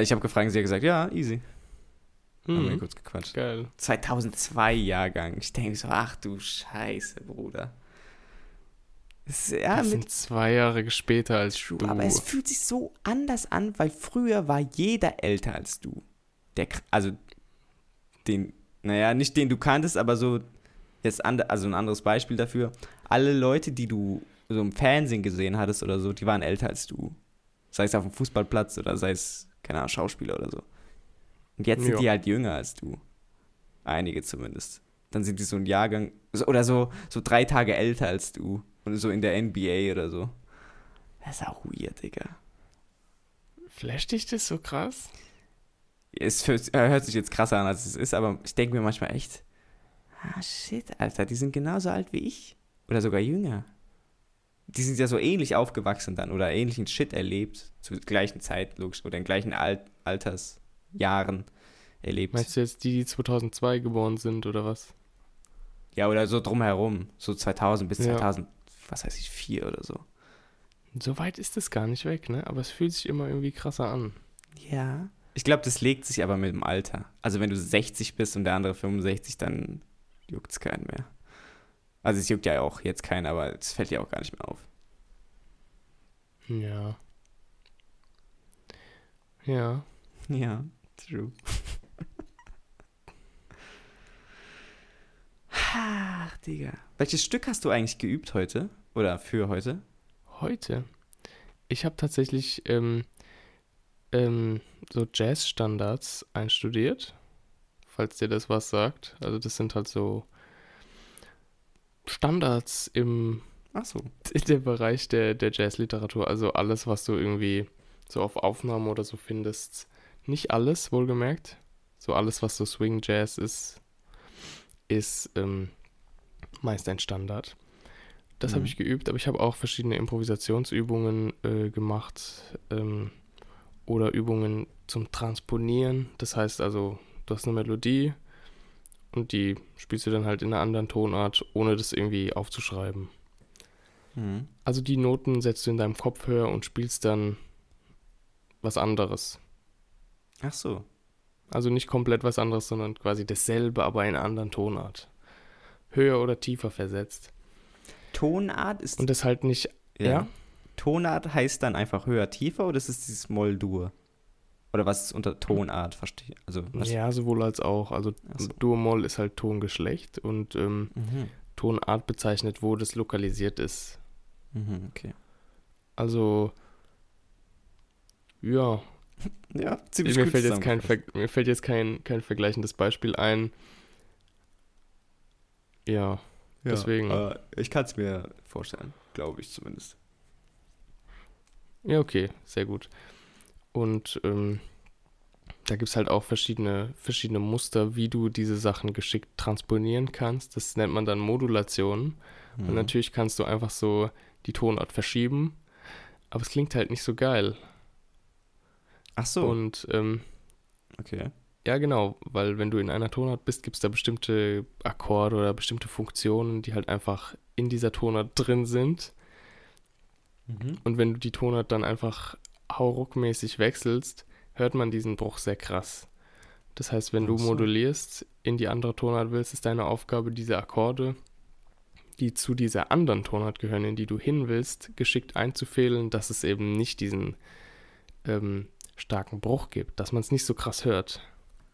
Speaker 1: Ich habe gefragt, sie hat gesagt, ja, easy. Haben wir
Speaker 2: Hm.
Speaker 1: kurz gequatscht.
Speaker 2: Geil.
Speaker 1: 2002 Jahrgang. Ich denke so, ach du Scheiße, Bruder. Es, ja,
Speaker 2: das sind zwei Jahre später als du.
Speaker 1: aber es fühlt sich so anders an, weil früher war jeder älter als du. Der, also den, naja, nicht den du kanntest, aber so, jetzt and, also ein anderes Beispiel dafür. Alle Leute, die du so im Fernsehen gesehen hattest oder so, die waren älter als du. Sei es auf dem Fußballplatz oder sei es, keine Ahnung, Schauspieler oder so. Und jetzt sind
Speaker 2: Ja.
Speaker 1: die halt jünger als du. Einige zumindest. Dann sind die so ein Jahrgang, oder so, so drei Tage älter als du. Und so in der NBA oder so. Das ist auch weird, Digga.
Speaker 2: Flasht dich das so krass?
Speaker 1: Es hört, äh, hört sich jetzt krasser an, als es ist, aber ich denke mir manchmal echt, ah shit, Alter, die sind genauso alt wie ich. Oder sogar jünger. Die sind ja so ähnlich aufgewachsen dann oder ähnlichen Shit erlebt, zur gleichen Zeit, logisch, oder in gleichen Alt Altersjahren erlebt.
Speaker 2: Meinst du jetzt die, die 2002 geboren sind oder was?
Speaker 1: Ja, oder so drumherum, so 2000 bis
Speaker 2: Ja.
Speaker 1: 2000, was weiß ich, 4 oder so.
Speaker 2: So weit ist es gar nicht weg, ne? Aber es fühlt sich immer irgendwie krasser an.
Speaker 1: Ja. Ich glaube, das legt sich aber mit dem Alter. Also wenn du 60 bist und der andere 65, dann juckt es keinen mehr. Also es juckt ja auch jetzt keinen, aber es fällt ja auch gar nicht mehr auf.
Speaker 2: Ja. Ja.
Speaker 1: Ja, true. Ach, Digga. Welches Stück hast du eigentlich geübt heute? Oder für heute?
Speaker 2: Heute. Ich habe tatsächlich ähm, ähm, so Jazz-Standards einstudiert, falls dir das was sagt. Also das sind halt so Standards im
Speaker 1: Ach so. [LAUGHS]
Speaker 2: in dem Bereich der, der Jazzliteratur. Also alles, was du irgendwie so auf Aufnahmen oder so findest. Nicht alles, wohlgemerkt. So alles, was so Swing Jazz ist, ist ähm, meist ein Standard. Das habe
Speaker 1: Mhm.
Speaker 2: ich geübt, aber ich habe auch verschiedene Improvisationsübungen äh, gemacht ähm, oder Übungen zum Transponieren. Das heißt also, du hast eine Melodie und die spielst du dann halt in einer anderen Tonart, ohne das irgendwie aufzuschreiben.
Speaker 1: Mhm.
Speaker 2: Also die Noten setzt du in deinem Kopf höher und spielst dann was anderes.
Speaker 1: Ach so.
Speaker 2: Also nicht komplett was anderes, sondern quasi dasselbe, aber in einer anderen Tonart. Höher oder tiefer versetzt.
Speaker 1: Tonart ist.
Speaker 2: Und das halt nicht, ja?
Speaker 1: Tonart heißt dann einfach höher, tiefer oder ist es dieses Moll-Dur? Oder was ist unter Tonart? Verstehe. Also?
Speaker 2: Ja, sowohl als auch. Also
Speaker 1: so.
Speaker 2: Dur-Moll ist halt Tongeschlecht und ähm,
Speaker 1: Mhm.
Speaker 2: Tonart bezeichnet, wo das lokalisiert ist.
Speaker 1: Mhm, okay.
Speaker 2: Also, ja,
Speaker 1: Ja,
Speaker 2: mir fällt, jetzt kein, mir fällt jetzt kein, kein vergleichendes Beispiel ein. Ja, deswegen.
Speaker 1: äh, ich kann es mir vorstellen, glaube ich zumindest.
Speaker 2: Ja, okay, sehr gut. Und ähm, da gibt es halt auch verschiedene, verschiedene Muster, wie du diese Sachen geschickt transponieren kannst. Das nennt man dann Modulation. Und
Speaker 1: Mhm.
Speaker 2: natürlich kannst du einfach so die Tonart verschieben, aber es klingt halt nicht so geil.
Speaker 1: Ach so,
Speaker 2: Und ähm,
Speaker 1: okay.
Speaker 2: ja, genau, weil wenn du in einer Tonart bist, gibt es da bestimmte Akkorde oder bestimmte Funktionen, die halt einfach in dieser Tonart drin sind.
Speaker 1: Mhm.
Speaker 2: Und wenn du die Tonart dann einfach hauruckmäßig wechselst, hört man diesen Bruch sehr krass. Das heißt, wenn du
Speaker 1: Ach so.
Speaker 2: modulierst, in die andere Tonart willst, ist deine Aufgabe, diese Akkorde, die zu dieser anderen Tonart gehören, in die du hin willst, geschickt einzufehlen, dass es eben nicht diesen ähm, starken Bruch gibt, dass man es nicht so krass hört.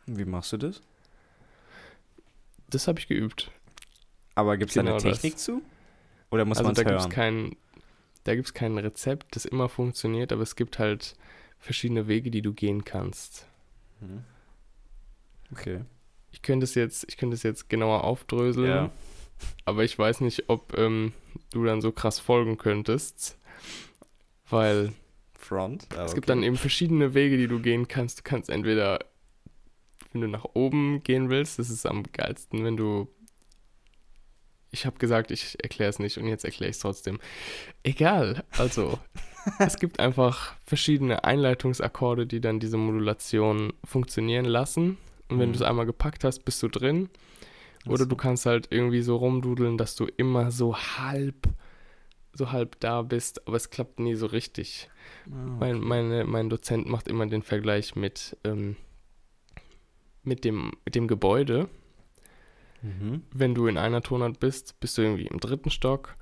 Speaker 1: Wie machst du das?
Speaker 2: Das habe ich geübt.
Speaker 1: Aber gibt es da
Speaker 2: Genau
Speaker 1: eine
Speaker 2: das.
Speaker 1: Technik zu? Oder muss
Speaker 2: also
Speaker 1: man
Speaker 2: da
Speaker 1: es
Speaker 2: gibt es
Speaker 1: hören?
Speaker 2: kein, da gibt's kein Rezept, das immer funktioniert, aber es gibt halt verschiedene Wege, die du gehen kannst.
Speaker 1: Mhm. Okay.
Speaker 2: Ich könnte es jetzt, ich könnte es jetzt genauer aufdröseln.
Speaker 1: Ja.
Speaker 2: aber ich weiß nicht, ob ähm, du dann so krass folgen könntest, weil
Speaker 1: Front. Ah,
Speaker 2: es gibt
Speaker 1: okay.
Speaker 2: dann eben verschiedene Wege, die du gehen kannst. Du kannst entweder, wenn du nach oben gehen willst, das ist am geilsten, wenn du. Ich habe gesagt, ich erkläre es nicht und jetzt erkläre ich es trotzdem. Egal, also [LAUGHS] es gibt einfach verschiedene Einleitungsakkorde, die dann diese Modulation funktionieren lassen. Und wenn
Speaker 1: Mhm.
Speaker 2: du es einmal gepackt hast, bist du drin. Oder
Speaker 1: Ach
Speaker 2: du
Speaker 1: so.
Speaker 2: kannst halt irgendwie so rumdudeln, dass du immer so halb, so halb da bist, aber es klappt nie so richtig.
Speaker 1: Ah,
Speaker 2: Mein,
Speaker 1: okay.
Speaker 2: meine, mein Dozent macht immer den Vergleich mit, ähm, mit, dem, mit dem Gebäude.
Speaker 1: Mhm.
Speaker 2: Wenn du in einer Tonart bist, bist du irgendwie im dritten Stock.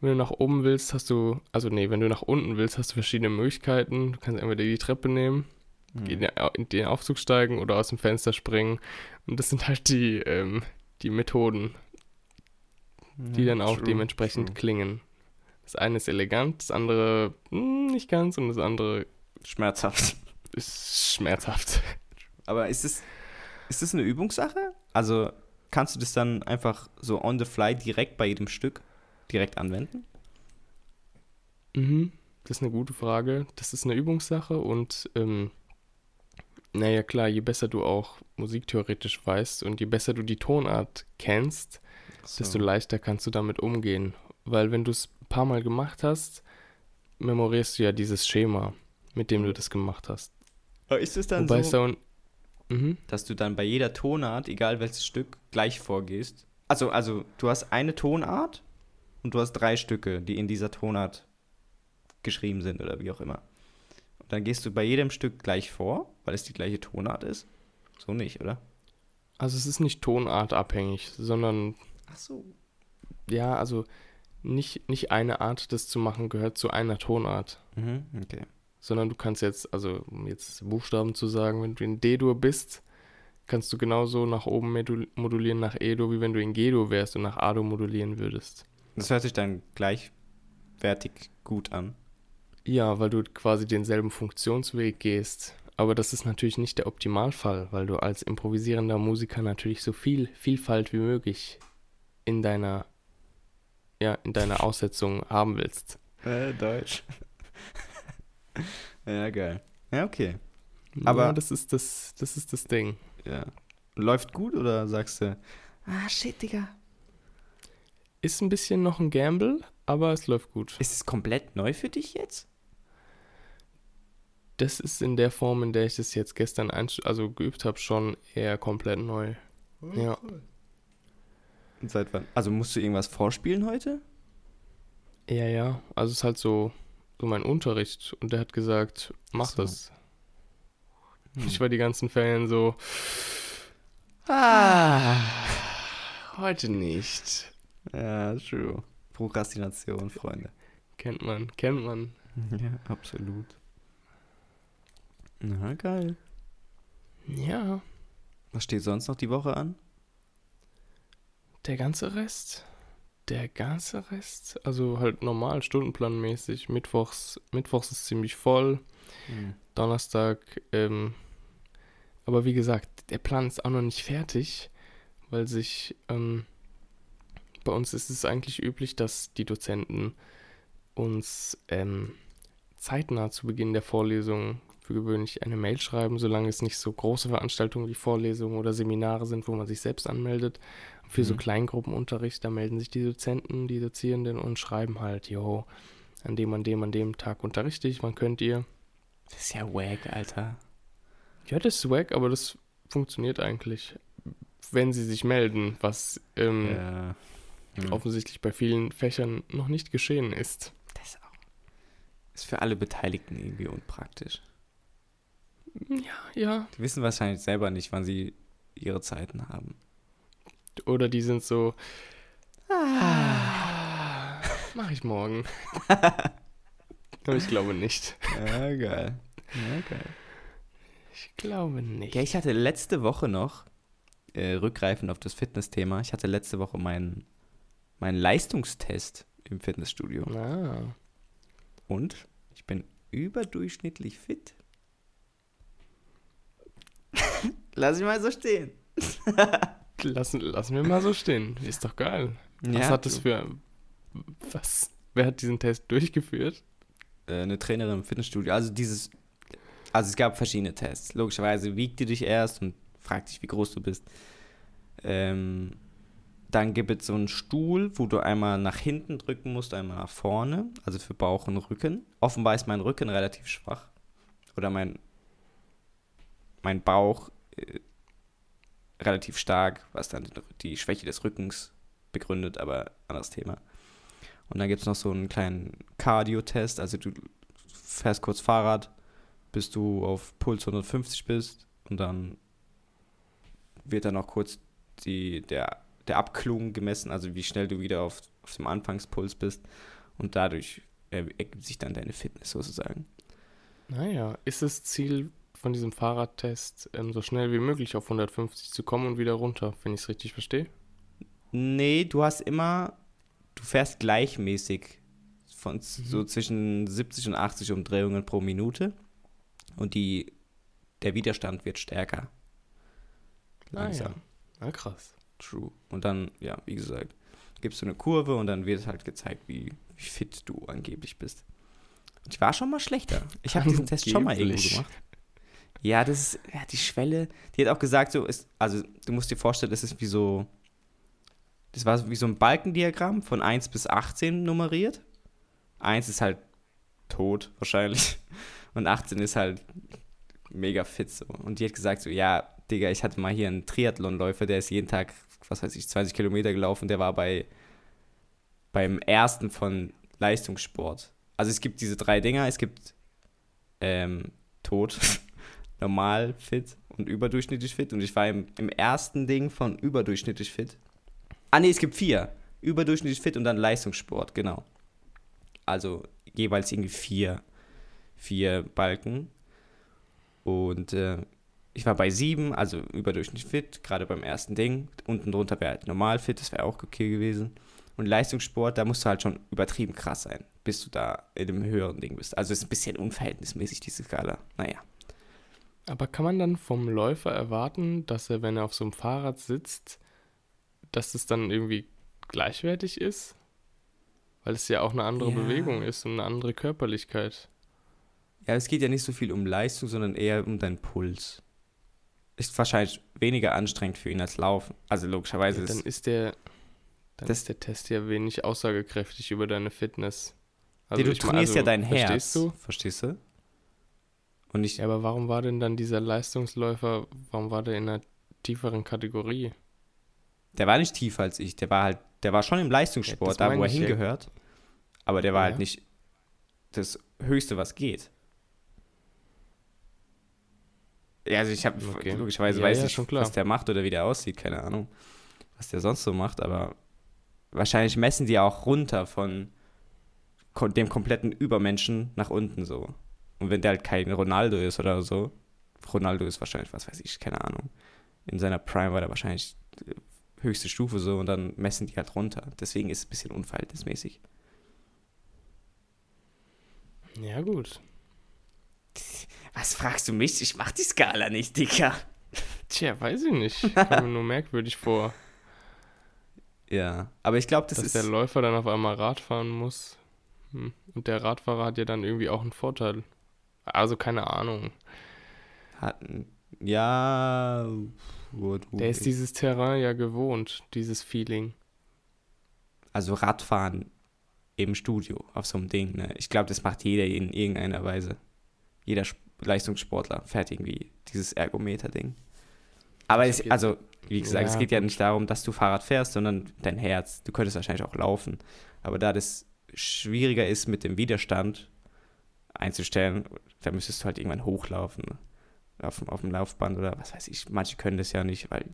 Speaker 2: Wenn du nach oben willst, hast du, also nee, wenn du nach unten willst, hast du verschiedene Möglichkeiten. Du kannst entweder die Treppe nehmen,
Speaker 1: Mhm.
Speaker 2: in den- in den Aufzug steigen oder aus dem Fenster springen. Und das sind halt die, ähm, die Methoden, die
Speaker 1: Ja,
Speaker 2: dann auch
Speaker 1: true,
Speaker 2: dementsprechend
Speaker 1: true.
Speaker 2: klingen. Das eine ist elegant, das andere hm, nicht ganz und das andere
Speaker 1: Schmerzhaft.
Speaker 2: ist schmerzhaft.
Speaker 1: Aber ist es, ist es eine Übungssache? Also kannst du das dann einfach so on the fly direkt bei jedem Stück direkt anwenden?
Speaker 2: Mhm, das ist eine gute Frage. Das ist eine Übungssache und ähm, naja klar, je besser du auch musiktheoretisch weißt und je besser du die Tonart kennst, desto leichter kannst du damit umgehen. Weil wenn du es paar Mal gemacht hast, memorierst du ja dieses Schema, mit dem du das gemacht hast.
Speaker 1: Aber ist es dann
Speaker 2: Wobei
Speaker 1: so,
Speaker 2: mhm.
Speaker 1: dass du dann bei jeder Tonart, egal welches Stück, gleich vorgehst? Also, also du hast eine Tonart und du hast drei Stücke, die in dieser Tonart geschrieben sind oder wie auch immer. Und dann gehst du bei jedem Stück gleich vor, weil es die gleiche Tonart ist? So nicht, oder?
Speaker 2: Also es ist nicht tonartabhängig, sondern
Speaker 1: Ach so.
Speaker 2: ja, also nicht, nicht eine Art, das zu machen, gehört zu einer Tonart.
Speaker 1: Mhm, okay.
Speaker 2: sondern du kannst jetzt, also um jetzt Buchstaben zu sagen, wenn du in D-Dur bist, kannst du genauso nach oben modul- modulieren nach E-Dur, wie wenn du in G-Dur wärst und nach A-Dur modulieren würdest.
Speaker 1: Das hört sich dann gleichwertig gut an.
Speaker 2: Ja, weil du quasi denselben Funktionsweg gehst. Aber das ist natürlich nicht der Optimalfall, weil du als improvisierender Musiker natürlich so viel Vielfalt wie möglich in deiner, ja, in deiner Aussetzung haben willst.
Speaker 1: Äh, Deutsch. [LAUGHS] ja, geil. Ja, okay. Aber-
Speaker 2: ja, das ist das, das ist das Ding.
Speaker 1: Ja. Läuft gut oder sagst du, ah, shit, Digga.
Speaker 2: Ist ein bisschen noch ein Gamble, aber es läuft gut.
Speaker 1: Ist es komplett neu für dich jetzt?
Speaker 2: Das ist in der Form, in der ich das jetzt gestern einst- also geübt habe, schon eher komplett neu. Ja.
Speaker 1: Und seit wann? Also musst du irgendwas vorspielen heute?
Speaker 2: Ja, ja. Also es ist halt so, so mein Unterricht. Und der hat gesagt, mach
Speaker 1: Ach so.
Speaker 2: das.
Speaker 1: Hm.
Speaker 2: Ich war die ganzen Ferien so. Ah, heute nicht.
Speaker 1: Ja, true. Prokrastination, Freunde.
Speaker 2: Kennt man, kennt man.
Speaker 1: Ja, absolut. Na, geil.
Speaker 2: Ja,
Speaker 1: Was steht sonst noch die Woche an?
Speaker 2: Der ganze Rest. Der ganze Rest. Also halt normal, stundenplanmäßig. Mittwochs, Mittwochs ist ziemlich voll.
Speaker 1: Hm.
Speaker 2: Donnerstag, ähm, aber wie gesagt, der Plan ist auch noch nicht fertig, weil sich, ähm, bei uns ist es eigentlich üblich, dass die Dozenten uns ähm, zeitnah zu Beginn der Vorlesung für gewöhnlich eine Mail schreiben, solange es nicht so große Veranstaltungen wie Vorlesungen oder Seminare sind, wo man sich selbst anmeldet. Für so
Speaker 1: Mhm.
Speaker 2: Kleingruppenunterricht, da melden sich die Dozenten, die Dozierenden und schreiben halt, jo, an dem, an dem, an dem Tag unterrichte ich, wann könnt ihr?
Speaker 1: Das ist ja wack, Alter.
Speaker 2: Ja, das ist wack, aber das funktioniert eigentlich, wenn sie sich melden, was ähm,
Speaker 1: Ja. Hm.
Speaker 2: offensichtlich bei vielen Fächern noch nicht geschehen ist.
Speaker 1: Das ist auch. Ist für alle Beteiligten irgendwie unpraktisch.
Speaker 2: Ja, ja.
Speaker 1: Die wissen wahrscheinlich selber nicht, wann sie ihre Zeiten haben.
Speaker 2: Oder die sind so, ah, mach ich morgen. [LAUGHS] aber ich glaube nicht.
Speaker 1: Ja, geil. Ja, geil.
Speaker 2: Ich glaube nicht.
Speaker 1: Ja, ich hatte letzte Woche noch, äh, rückgreifend auf das Fitness-Thema, ich hatte letzte Woche meinen, meinen Leistungstest im Fitnessstudio.
Speaker 2: Ah,
Speaker 1: Und ich bin überdurchschnittlich fit. [LAUGHS] Lass ich mal so stehen. [LAUGHS]
Speaker 2: lassen, lassen wir mal so stehen. Ist doch geil. Was hat das für. Was? Wer hat diesen Test durchgeführt?
Speaker 1: Äh, eine Trainerin im Fitnessstudio. Also dieses. Also es gab verschiedene Tests. Logischerweise wiegt die dich erst und fragt dich, wie groß du bist. Ähm, dann gibt es so einen Stuhl, wo du einmal nach hinten drücken musst, einmal nach vorne, also für Bauch und Rücken. Offenbar ist mein Rücken relativ schwach. Oder mein, mein Bauch äh, relativ stark, was dann die Schwäche des Rückens begründet, aber anderes Thema. Und dann gibt es noch so einen kleinen Cardio-Test, also du fährst kurz Fahrrad, bis du auf Puls 150 bist und dann wird dann noch kurz die, der der Abklung gemessen, also wie schnell du wieder auf, auf dem Anfangspuls bist. Und dadurch ergibt sich dann deine Fitness sozusagen.
Speaker 2: Naja, ist das Ziel von diesem Fahrradtest, ähm, so schnell wie möglich auf 150 zu kommen und wieder runter, wenn ich es richtig verstehe?
Speaker 1: Nee, du hast immer, du fährst gleichmäßig von mhm. so zwischen 70 und 80 Umdrehungen pro Minute und die, der Widerstand wird stärker.
Speaker 2: Langsam. Ah, ja. Na krass.
Speaker 1: True. Und dann, ja, wie gesagt, gibst du eine Kurve und dann wird halt gezeigt, wie, wie fit du angeblich bist. Ich war schon mal schlechter. Ich habe diesen Test schon mal irgendwo gemacht. Ja, das ist, ja, die Schwelle, die hat auch gesagt, so ist, also du musst dir vorstellen, das ist wie so, das war wie so ein Balkendiagramm von 1 bis 18 nummeriert. 1 ist halt tot, wahrscheinlich. [LAUGHS] Und 18 ist halt mega fit so. Und die hat gesagt, so, ja, Digga, ich hatte mal hier einen Triathlonläufer, der ist jeden Tag was weiß ich, 20 Kilometer gelaufen. Der war bei beim ersten von Leistungssport. Also es gibt diese drei Dinger. Es gibt ähm, tot, [LAUGHS] normal fit und überdurchschnittlich fit. Und ich war im, im ersten Ding von überdurchschnittlich fit. Ah nee, es gibt vier. Überdurchschnittlich fit und dann Leistungssport, genau. Also jeweils irgendwie vier, vier Balken. Und äh, ich war bei sieben, also überdurchschnittlich fit, gerade beim ersten Ding. Unten drunter wäre halt normal fit, das wäre auch okay gewesen. Und Leistungssport, da musst du halt schon übertrieben krass sein, bis du da in einem höheren Ding bist. Also ist ein bisschen unverhältnismäßig, diese Skala. Naja.
Speaker 2: Aber kann man dann vom Läufer erwarten, dass er, wenn er auf so einem Fahrrad sitzt, dass es dann irgendwie gleichwertig ist? Weil es ja auch eine andere ja. Bewegung ist und eine andere Körperlichkeit.
Speaker 1: Ja, es geht ja nicht so viel um Leistung, sondern eher um deinen Puls ist wahrscheinlich weniger anstrengend für ihn als Laufen. Also logischerweise
Speaker 2: ja, dann ist der dann ist der Test ja wenig aussagekräftig über deine Fitness.
Speaker 1: Also du trainierst also, ja dein Herz. Verstehst du? Verstehst du?
Speaker 2: Und ich, ja, aber warum war denn dann dieser Leistungsläufer, warum war der in einer tieferen Kategorie?
Speaker 1: Der war nicht tiefer als ich, der war halt, der war schon im Leistungssport, ja, da wo er hingehört. Ja. Aber der war halt nicht das Höchste, was geht. Ja, also ich habe okay. logischerweise ja, weiß ja, ich, was der macht oder wie der aussieht, keine Ahnung, was der sonst so macht, aber wahrscheinlich messen die auch runter von dem kompletten Übermenschen nach unten so. Und wenn der halt kein Ronaldo ist oder so, Ronaldo ist wahrscheinlich, was weiß ich, keine Ahnung. In seiner Prime war der wahrscheinlich äh, höchste Stufe so und dann messen die halt runter. Deswegen ist es ein bisschen unverhältnismäßig.
Speaker 2: Ja, gut.
Speaker 1: Was fragst du mich? Ich mach die Skala nicht, Dicker.
Speaker 2: Tja, weiß ich nicht. [LAUGHS] Kommt mir nur merkwürdig vor.
Speaker 1: Ja, aber ich glaube, das
Speaker 2: Dass
Speaker 1: ist.
Speaker 2: Dass der Läufer dann auf einmal Rad fahren muss. Hm. Und der Radfahrer hat ja dann irgendwie auch einen Vorteil. Also keine Ahnung.
Speaker 1: Hat, ja.
Speaker 2: Der ist dieses Terrain ja gewohnt, dieses Feeling.
Speaker 1: Also Radfahren im Studio auf so einem Ding, ne? Ich glaube, das macht jeder in irgendeiner Weise. Jeder Leistungssportler fährt irgendwie dieses Ergometer-Ding. Aber es, also, wie gesagt, ja, es geht ja nicht darum, dass du Fahrrad fährst, sondern dein Herz. Du könntest wahrscheinlich auch laufen. Aber da das schwieriger ist, mit dem Widerstand einzustellen, da müsstest du halt irgendwann hochlaufen. Auf, auf dem Laufband oder was weiß ich. Manche können das ja nicht, weil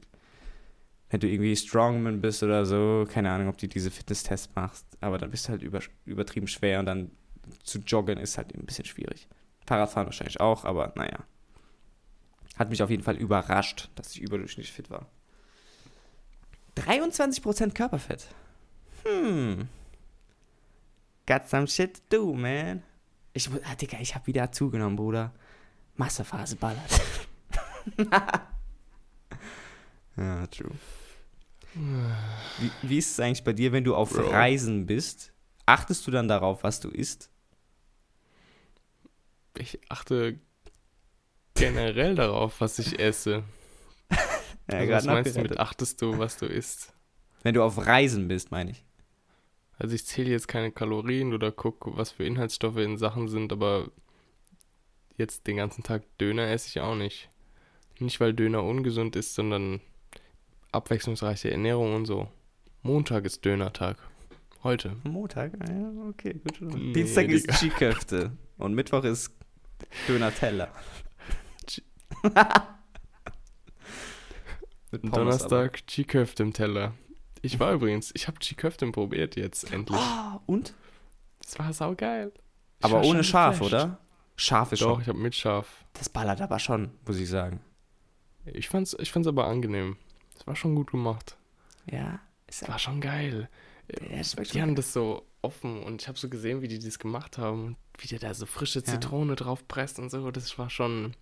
Speaker 1: wenn du irgendwie Strongman bist oder so, keine Ahnung, ob du diese Fitnesstests machst, aber dann bist du halt über, übertrieben schwer und dann zu joggen ist halt ein bisschen schwierig. Fahrradfahren wahrscheinlich auch, aber naja. Hat mich auf jeden Fall überrascht, dass ich überdurchschnittlich fit war. 23% Körperfett. Hm. Got some shit to do, man. Ich ah, Digga, ich hab wieder zugenommen, Bruder. Massephase ballert. [LAUGHS] ja, true. Wie, wie ist es eigentlich bei dir, wenn du auf
Speaker 2: Bro.
Speaker 1: Reisen bist? Achtest du dann darauf, was du isst?
Speaker 2: Ich achte generell darauf, was ich esse. [LAUGHS]
Speaker 1: Ja,
Speaker 2: also, was meinst du mit achtest du, was du isst?
Speaker 1: Wenn du auf Reisen bist, meine ich.
Speaker 2: Also ich zähle jetzt keine Kalorien oder gucke, was für Inhaltsstoffe in Sachen sind, aber jetzt den ganzen Tag Döner esse ich auch nicht. Nicht, weil Döner ungesund ist, sondern abwechslungsreiche Ernährung und so. Montag ist Dönertag. Heute.
Speaker 1: Montag? Ah Ja, okay, gut.
Speaker 2: Nee,
Speaker 1: Dienstag ist. Skiköfte [LAUGHS] und Mittwoch ist Döner-Teller. [LAUGHS]
Speaker 2: Donnerstag Chiköfte im Teller. Ich war übrigens, ich habe Chiköfte probiert jetzt endlich.
Speaker 1: aber. Oh, und?
Speaker 2: Das war saugeil. Ich
Speaker 1: Aber
Speaker 2: war
Speaker 1: ohne Schaf,
Speaker 2: geflasht.
Speaker 1: oder? Scharf ist
Speaker 2: Doch,
Speaker 1: schon.
Speaker 2: ich habe mit Schaf.
Speaker 1: Das ballert aber schon, muss ich sagen.
Speaker 2: Ich fand's, ich fand's aber angenehm. Es war schon gut gemacht.
Speaker 1: Ja. Ist
Speaker 2: Es war schon geil.
Speaker 1: ja, das
Speaker 2: Die haben das so offen und ich habe so gesehen, wie die das gemacht haben und wie der da so frische
Speaker 1: Ja.
Speaker 2: Zitrone drauf presst und so. Das war schon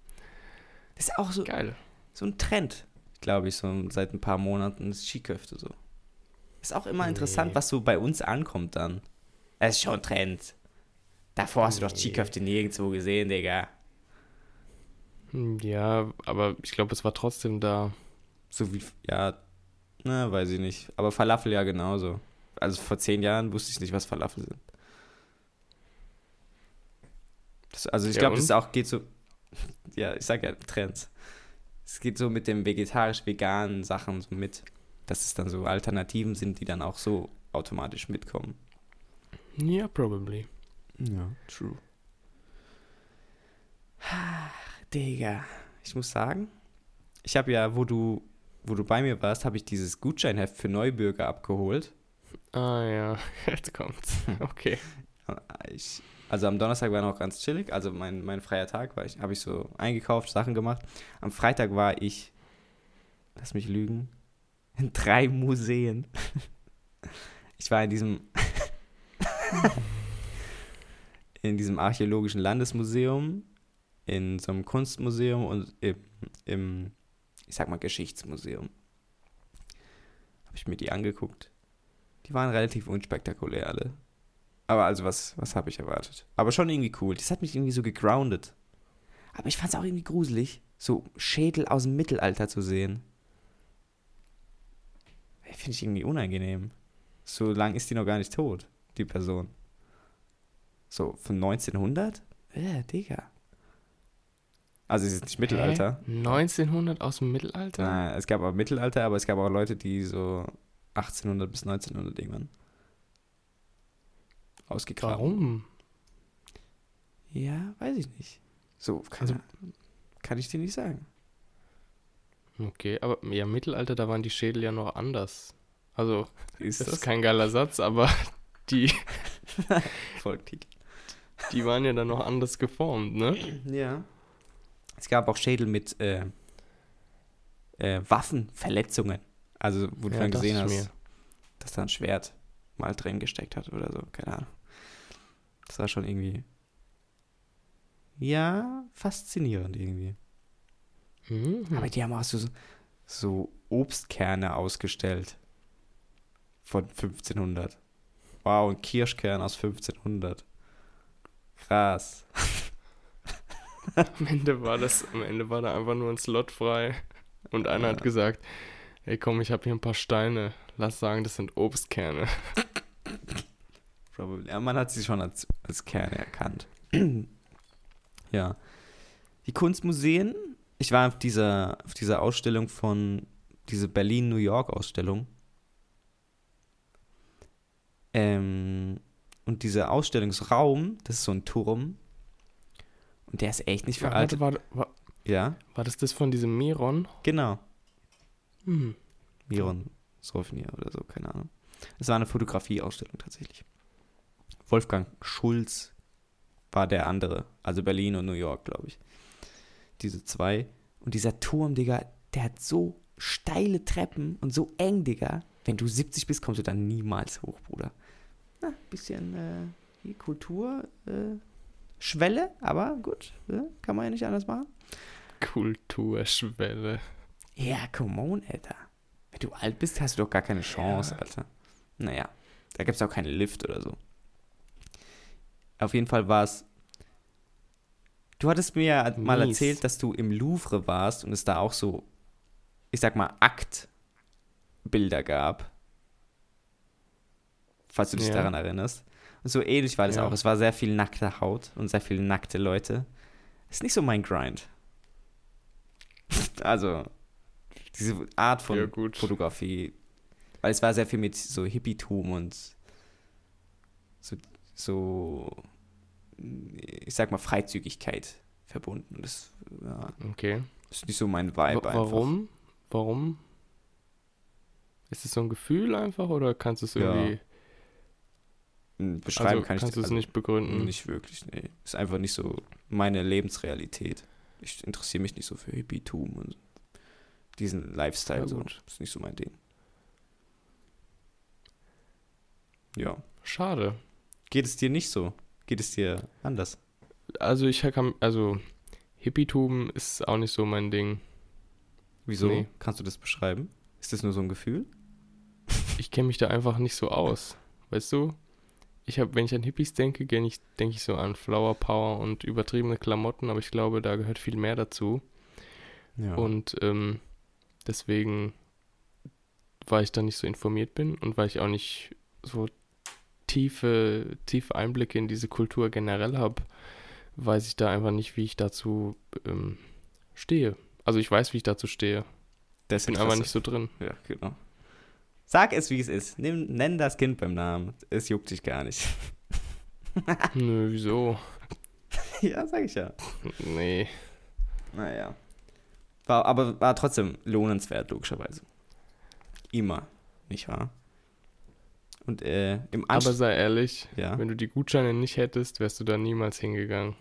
Speaker 1: Das ist auch so,
Speaker 2: geil.
Speaker 1: so ein Trend, glaube ich, so seit ein paar Monaten, das Skiköfte so. Ist auch immer interessant,
Speaker 2: Nee.
Speaker 1: was so bei uns ankommt dann. Es ist schon Trend. Davor hast du doch
Speaker 2: Nee.
Speaker 1: Skiköfte nirgendwo gesehen, Digga.
Speaker 2: Hm, Ja, aber ich glaube, es war trotzdem da.
Speaker 1: So wie, ja, na, weiß ich nicht. Aber Falafel ja genauso. Also vor zehn Jahren wusste ich nicht, was Falafel sind. Das, also ich
Speaker 2: Ja,
Speaker 1: glaube, das auch geht so, [LAUGHS] ja, ich sag ja Trends. Es geht so mit dem vegetarisch-veganen Sachen so mit, dass es dann so Alternativen sind, die dann auch so automatisch mitkommen.
Speaker 2: Ja, probably.
Speaker 1: Ja, true. Digga, ich muss sagen, ich habe ja, wo du, wo du bei mir warst, habe ich dieses Gutscheinheft für Neubürger abgeholt.
Speaker 2: Ah ja, [LAUGHS] jetzt kommt's. [LAUGHS] Okay.
Speaker 1: Ich, also am Donnerstag war noch ganz chillig, also mein, mein freier Tag war ich, habe ich so eingekauft, Sachen gemacht. Am Freitag war ich, lass mich lügen, in drei Museen. Ich war in diesem, in diesem archäologischen Landesmuseum, in so einem Kunstmuseum und im, im ich sag mal, Geschichtsmuseum. Habe ich mir die angeguckt. Die waren relativ unspektakulär alle. Aber also, was, was habe ich erwartet? Aber schon irgendwie cool. Das hat mich irgendwie so gegroundet. Aber ich fand es auch irgendwie gruselig, so Schädel aus dem Mittelalter zu sehen. Finde ich irgendwie unangenehm. So lang ist die noch gar nicht tot, die Person. So, von 1900? Äh, Digga. Also, es ist nicht Mittelalter.
Speaker 2: Hä? 1900 aus dem Mittelalter?
Speaker 1: Nein, es gab auch Mittelalter, aber es gab auch Leute, die so 1800 bis 1900 irgendwann ausgegraben.
Speaker 2: Warum?
Speaker 1: Ja, weiß ich nicht. So, kann,
Speaker 2: Also-
Speaker 1: kann ich dir nicht sagen.
Speaker 2: Okay, aber ja, Mittelalter, da waren die Schädel ja noch anders. Also,
Speaker 1: Ist
Speaker 2: das
Speaker 1: das
Speaker 2: ist kein geiler Satz, aber [LAUGHS] die, [LAUGHS]
Speaker 1: Folgtitel?
Speaker 2: die waren ja dann noch anders geformt, ne?
Speaker 1: Ja. Es gab auch Schädel mit äh, äh, Waffenverletzungen. Also, wo du
Speaker 2: Ja,
Speaker 1: dann gesehen hast,
Speaker 2: mir.
Speaker 1: dass da ein Schwert mal drin gesteckt hat oder so. Keine Ahnung. Das war schon irgendwie. Ja, faszinierend irgendwie.
Speaker 2: Mhm.
Speaker 1: Aber die haben auch so, so Obstkerne ausgestellt. Von 1500. Wow, ein Kirschkern aus 1500. Krass.
Speaker 2: Am Ende war das, am Ende war da einfach nur ein Slot frei. Und einer hat
Speaker 1: Ja.
Speaker 2: gesagt, ey komm, ich habe hier ein paar Steine. Lass sagen, das sind Obstkerne.
Speaker 1: Probably. Ja, man hat sie schon als, als Kerne erkannt. [CLEARS THROAT] ja. Die Kunstmuseen. Ich war auf dieser, auf dieser Ausstellung von, diese Berlin-New York-Ausstellung. Ähm, und dieser Ausstellungsraum, das ist so ein Turm. Und der ist echt nicht für alte.
Speaker 2: Warte, warte, war,
Speaker 1: Ja,
Speaker 2: war das das von diesem Miron?
Speaker 1: genau.
Speaker 2: Hm.
Speaker 1: Miron Solfnier oder so, keine Ahnung. Es war eine Fotografieausstellung tatsächlich. Wolfgang Schulz war der andere, also Berlin und New York, glaube ich. Diese zwei. Und dieser Turm, Digga, der hat so steile Treppen und so eng, Digga. Wenn du 70 bist, kommst du da niemals hoch, Bruder. Na, bisschen äh, die Kultur, äh, Schwelle, aber gut, äh, kann man ja nicht anders machen.
Speaker 2: Kulturschwelle.
Speaker 1: Ja, come on, Alter. Wenn du alt bist, hast du doch gar keine Chance,
Speaker 2: Ja.
Speaker 1: Alter. Naja, da gibt es auch keinen Lift oder so. Auf jeden Fall war es. Du hattest mir ja mal
Speaker 2: Mies.
Speaker 1: erzählt, dass du im Louvre warst und es da auch so, ich sag mal, Aktbilder gab. Falls du dich
Speaker 2: Ja.
Speaker 1: daran erinnerst. Und so ähnlich war das
Speaker 2: Ja.
Speaker 1: auch. Es war sehr viel nackte Haut und sehr viele nackte Leute. Ist nicht so mein Grind. [LAUGHS] also, diese Art von
Speaker 2: Ja.
Speaker 1: Fotografie. Weil es war sehr viel mit so Hippietum und so, so ich sag mal, Freizügigkeit verbunden. Das ja,
Speaker 2: Okay.
Speaker 1: ist nicht so mein Vibe
Speaker 2: Wa-
Speaker 1: einfach.
Speaker 2: warum? Warum? Ist es so ein Gefühl einfach oder kannst du es
Speaker 1: Ja.
Speaker 2: irgendwie.
Speaker 1: Hm, Beschreiben
Speaker 2: also
Speaker 1: kann ich
Speaker 2: kannst du es
Speaker 1: also
Speaker 2: nicht begründen?
Speaker 1: Nicht wirklich, nee. Ist einfach nicht so meine Lebensrealität. Ich interessiere mich nicht so für Hippietum und diesen Lifestyle.
Speaker 2: Ja,
Speaker 1: so. Ist nicht so mein Ding. Ja.
Speaker 2: Schade.
Speaker 1: Geht es dir nicht so? Geht es dir anders?
Speaker 2: Also ich kann, also Hippietum ist auch nicht so mein Ding.
Speaker 1: Wieso?
Speaker 2: Nee.
Speaker 1: Kannst du das beschreiben? Ist das nur so ein Gefühl? [LAUGHS]
Speaker 2: Ich kenne mich da einfach nicht so aus. Weißt du? Ich habe, wenn ich an Hippies denke, denke ich, denke ich so an Flower Power und übertriebene Klamotten, aber ich glaube, da gehört viel mehr dazu.
Speaker 1: Ja.
Speaker 2: Und ähm, deswegen, weil ich da nicht so informiert bin und weil ich auch nicht so tiefe, tiefe Einblicke in diese Kultur generell habe, weiß ich da einfach nicht, wie ich dazu ähm, stehe. Also ich weiß, wie ich dazu stehe.
Speaker 1: das
Speaker 2: Bin aber nicht so drin.
Speaker 1: Ja, genau. Sag es, wie es ist. Nimm, nenn das Kind beim Namen. Es juckt dich gar nicht. [LAUGHS]
Speaker 2: Nö, wieso?
Speaker 1: ja, sag ich ja.
Speaker 2: Nee.
Speaker 1: Naja. War, aber war trotzdem lohnenswert, logischerweise. Immer, nicht wahr? Und äh, im
Speaker 2: Aber
Speaker 1: Anschluss.
Speaker 2: sei ehrlich,
Speaker 1: Ja.
Speaker 2: wenn du die Gutscheine nicht hättest, wärst du da niemals hingegangen.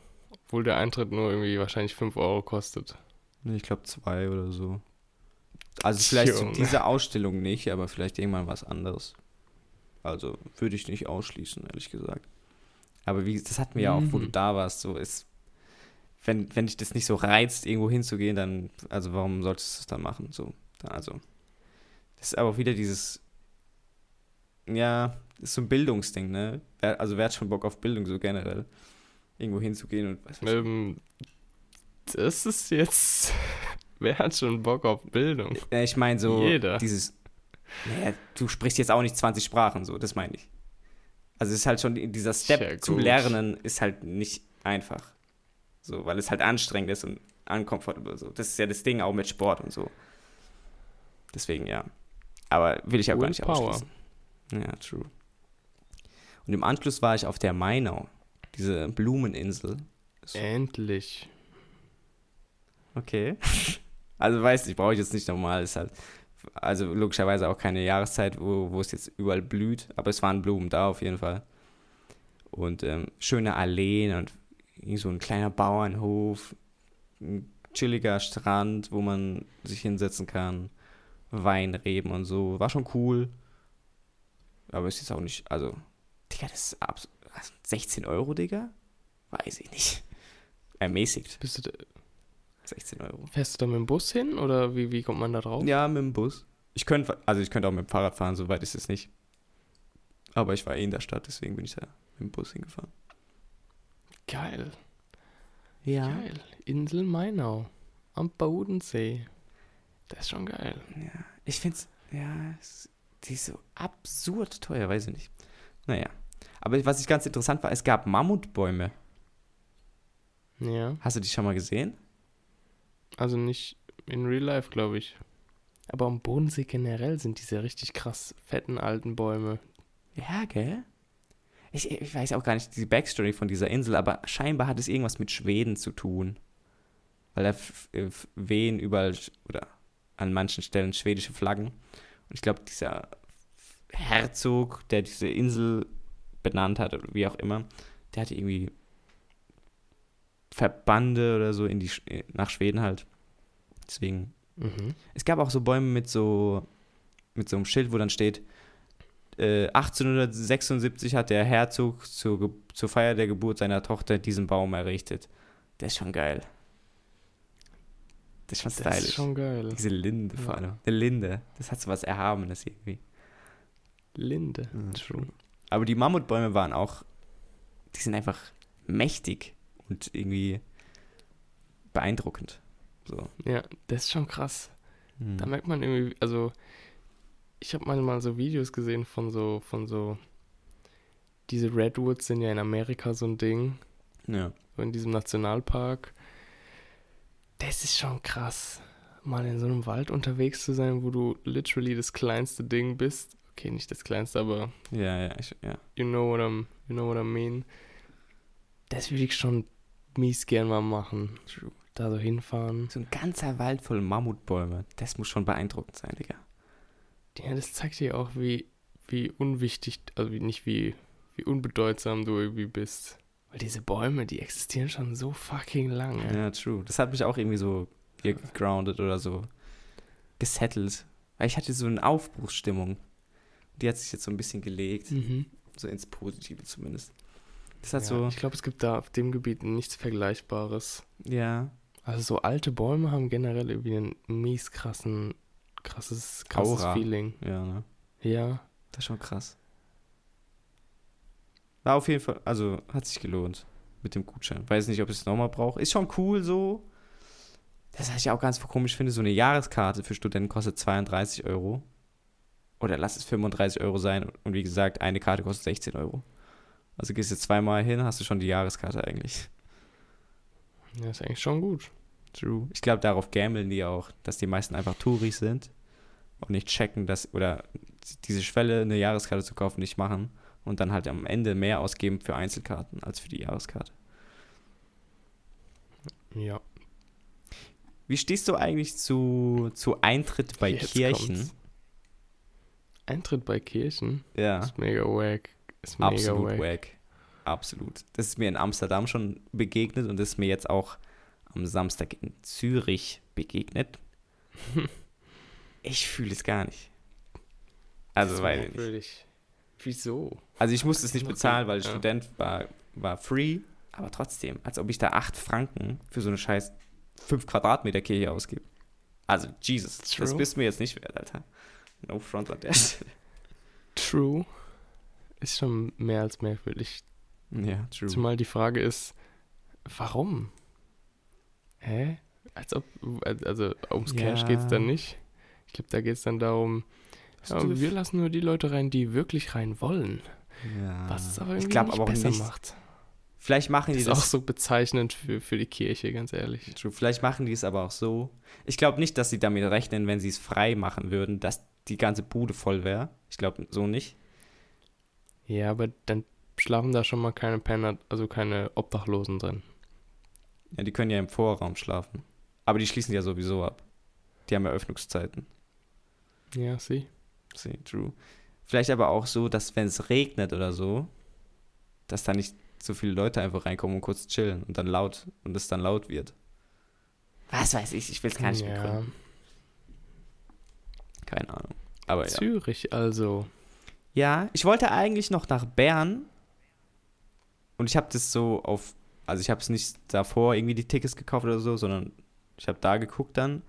Speaker 2: Obwohl der Eintritt nur irgendwie wahrscheinlich 5 Euro kostet.
Speaker 1: Ich glaube zwei oder so. Also vielleicht zu dieser Ausstellung nicht, aber vielleicht irgendwann was anderes. Also würde ich nicht ausschließen, ehrlich gesagt. Aber wie, das hatten wir ja auch, wo du
Speaker 2: Mhm.
Speaker 1: da warst, so ist, wenn, wenn dich das nicht so reizt, irgendwo hinzugehen, dann, also warum solltest du es dann machen? So, also. Das ist aber wieder dieses, ja, ist so ein Bildungsding, ne? Also wer hat schon Bock auf Bildung so generell? Irgendwo hinzugehen und was weiß ich.
Speaker 2: Ähm, das ist jetzt. [LAUGHS] Wer hat schon Bock auf Bildung?
Speaker 1: Ich meine so
Speaker 2: Jeder.
Speaker 1: dieses, naja, du sprichst jetzt auch nicht 20 Sprachen, so, das meine ich. Also es ist halt schon, dieser Step
Speaker 2: Ja,
Speaker 1: zu lernen ist halt nicht einfach. So, weil es halt anstrengend ist und uncomfortable so. Das ist ja das Ding auch mit Sport und so. Deswegen ja. Aber will ich auch gar nicht ausschließen. Ja, true. Und im Anschluss war ich auf der Mainau, diese Blumeninsel. Ist-
Speaker 2: Endlich.
Speaker 1: Okay. [LAUGHS] Also weiß ich, brauche ich jetzt nicht nochmal. Ist halt, also logischerweise auch keine Jahreszeit, wo, wo es jetzt überall blüht, aber es waren Blumen da auf jeden Fall. Und ähm, schöne Alleen und so ein kleiner Bauernhof, ein chilliger Strand, wo man sich hinsetzen kann, Weinreben und so. War schon cool. Aber ist jetzt auch nicht, also, Digga, das ist abs 16 Euro, Digga? Weiß ich nicht. Ermäßigt.
Speaker 2: Bist du da,
Speaker 1: 16 Euro.
Speaker 2: fährst du da mit dem Bus hin oder wie, wie kommt man da drauf?
Speaker 1: Ja, mit dem Bus. Ich könnte, also ich könnte auch mit dem Fahrrad fahren, so weit ist es nicht. Aber ich war eh in der Stadt, deswegen bin ich da mit dem Bus hingefahren.
Speaker 2: Geil.
Speaker 1: Ja.
Speaker 2: Geil. Insel Mainau. Am Bodensee. Das ist schon geil.
Speaker 1: ja. Ich finde es, ja, es, die ist so absurd teuer, weiß ich nicht. Naja. Aber was ich ganz interessant war, es gab Mammutbäume.
Speaker 2: Ja.
Speaker 1: Hast du die schon mal gesehen?
Speaker 2: Also nicht in Real Life, glaube ich. Aber am Bodensee generell sind diese richtig krass fetten alten Bäume.
Speaker 1: Ja, gell? Ich, ich weiß auch gar nicht die Backstory von dieser Insel, aber scheinbar hat es irgendwas mit Schweden zu tun. Weil da wehen überall oder an manchen Stellen schwedische Flaggen. Ich glaube, dieser Herzog, der diese Insel benannt hat, oder wie auch immer, der hatte irgendwie Verbande oder so in die, Sch- äh, nach Schweden halt. Deswegen
Speaker 2: Mhm.
Speaker 1: es gab auch so Bäume mit so mit so einem Schild, wo dann steht, äh, 1876 hat der Herzog zur, zur Feier der Geburt seiner Tochter diesen Baum errichtet. Der ist schon geil. Das ist schon
Speaker 2: Das
Speaker 1: stylisch.
Speaker 2: ist schon geil.
Speaker 1: Diese Linde vor allem. Eine Linde. Das hat so was Erhabenes irgendwie.
Speaker 2: Linde.
Speaker 1: Ja,
Speaker 2: True.
Speaker 1: Aber die Mammutbäume waren auch, die sind einfach mächtig und irgendwie beeindruckend. So.
Speaker 2: Ja, das ist schon krass.
Speaker 1: Hm.
Speaker 2: Da merkt man irgendwie, also ich habe manchmal so Videos gesehen von so, von so, diese Redwoods sind ja in Amerika so ein Ding,
Speaker 1: Ja.
Speaker 2: so in diesem Nationalpark. Das ist schon krass, mal in so einem Wald unterwegs zu sein, wo du literally das kleinste Ding bist. Okay, nicht das kleinste, aber
Speaker 1: Ja, ja, ich, ja.
Speaker 2: you know what I'm, you know what I mean. Das würde ich schon mies gern mal machen.
Speaker 1: True.
Speaker 2: Da so hinfahren.
Speaker 1: So ein ganzer Wald voll Mammutbäume. Das muss schon beeindruckend sein, Digga.
Speaker 2: Ja, das zeigt dir auch, wie, wie unwichtig, also wie, nicht wie, wie unbedeutsam du irgendwie bist. Weil diese Bäume, die existieren schon so fucking lange.
Speaker 1: Ja, true. Das hat mich auch irgendwie so gegroundet oder so gesettelt. Weil ich hatte so eine Aufbruchsstimmung. Die hat sich jetzt so ein bisschen gelegt.
Speaker 2: Mhm.
Speaker 1: So ins Positive zumindest. Das hat
Speaker 2: ja,
Speaker 1: so,
Speaker 2: Ich glaube, es gibt da auf dem Gebiet nichts Vergleichbares.
Speaker 1: ja,
Speaker 2: Also so alte Bäume haben generell irgendwie einen mies krassen, krasses, krasses
Speaker 1: Aura.
Speaker 2: Feeling.
Speaker 1: ja, ne?
Speaker 2: Ja.
Speaker 1: Das ist schon krass. War auf jeden Fall, also hat sich gelohnt mit dem Gutschein. Weiß nicht, ob ich es nochmal brauche. Ist schon cool so. Das, was ich auch ganz komisch finde, so eine Jahreskarte für Studenten kostet 32 Euro. Oder lass es 35 Euro sein. Und wie gesagt, eine Karte kostet 16 Euro. Also gehst du zweimal hin, hast du schon die Jahreskarte eigentlich.
Speaker 2: Ja, ist eigentlich schon gut.
Speaker 1: True. Ich glaube, darauf gambeln die auch, dass die meisten einfach Touris sind und nicht checken, dass, oder diese Schwelle, eine Jahreskarte zu kaufen, nicht machen und dann halt am Ende mehr ausgeben für Einzelkarten als für die Jahreskarte.
Speaker 2: Ja.
Speaker 1: Wie stehst du eigentlich zu, zu Eintritt bei
Speaker 2: Jetzt
Speaker 1: Kirchen?
Speaker 2: kommt's. Eintritt bei Kirchen
Speaker 1: Ja,
Speaker 2: ist mega wack. Ist mega
Speaker 1: absolut
Speaker 2: wack.
Speaker 1: wack. Absolut. Das ist mir in Amsterdam schon begegnet und das ist mir jetzt auch am Samstag in Zürich begegnet. [LAUGHS] Ich fühle es gar nicht. Also, weil nicht.
Speaker 2: Wieso?
Speaker 1: Also ich musste es nicht bezahlen, weil
Speaker 2: ja.
Speaker 1: Student war, war free, aber trotzdem, als ob ich da 8 Franken für so eine scheiß 5 Quadratmeter Kirche ausgebe. Also, Jesus, das
Speaker 2: True.
Speaker 1: bist mir jetzt nicht wert, Alter. No front der Stelle. [LAUGHS]
Speaker 2: True. Ist schon mehr als merkwürdig.
Speaker 1: Ja, true.
Speaker 2: Zumal die Frage ist, warum? Hä? Als ob, also ums Cash
Speaker 1: Ja.
Speaker 2: geht's dann nicht. Ich glaube, da geht's dann darum, ja,
Speaker 1: Du-
Speaker 2: wir lassen nur die Leute rein, die wirklich rein wollen.
Speaker 1: ja.
Speaker 2: Was es aber irgendwie
Speaker 1: ich glaube
Speaker 2: nicht
Speaker 1: aber auch
Speaker 2: besser
Speaker 1: nicht.
Speaker 2: macht.
Speaker 1: Vielleicht machen
Speaker 2: Das
Speaker 1: die
Speaker 2: ist
Speaker 1: das
Speaker 2: auch so bezeichnend für, für die Kirche, ganz ehrlich.
Speaker 1: True. Vielleicht machen die es aber auch so. Ich glaube nicht, dass sie damit rechnen, wenn sie es frei machen würden, dass die ganze Bude voll wäre. Ich glaube so nicht.
Speaker 2: Ja, aber dann schlafen da schon mal keine Penner, also keine Obdachlosen drin.
Speaker 1: Ja, die können ja im Vorraum schlafen. Aber die schließen ja sowieso ab. Die haben Eröffnungszeiten.
Speaker 2: Ja, sie.
Speaker 1: See, true. Vielleicht aber auch so, dass wenn es regnet oder so, dass da nicht so viele Leute einfach reinkommen und kurz chillen und dann laut und es dann laut wird. Was weiß ich, ich will es gar nicht
Speaker 2: ja.
Speaker 1: begründen. Keine Ahnung. Aber ja.
Speaker 2: Zürich also.
Speaker 1: Ja, ich wollte eigentlich noch nach Bern und ich habe das so auf, also ich habe es nicht davor irgendwie die Tickets gekauft oder so, sondern ich habe da geguckt dann.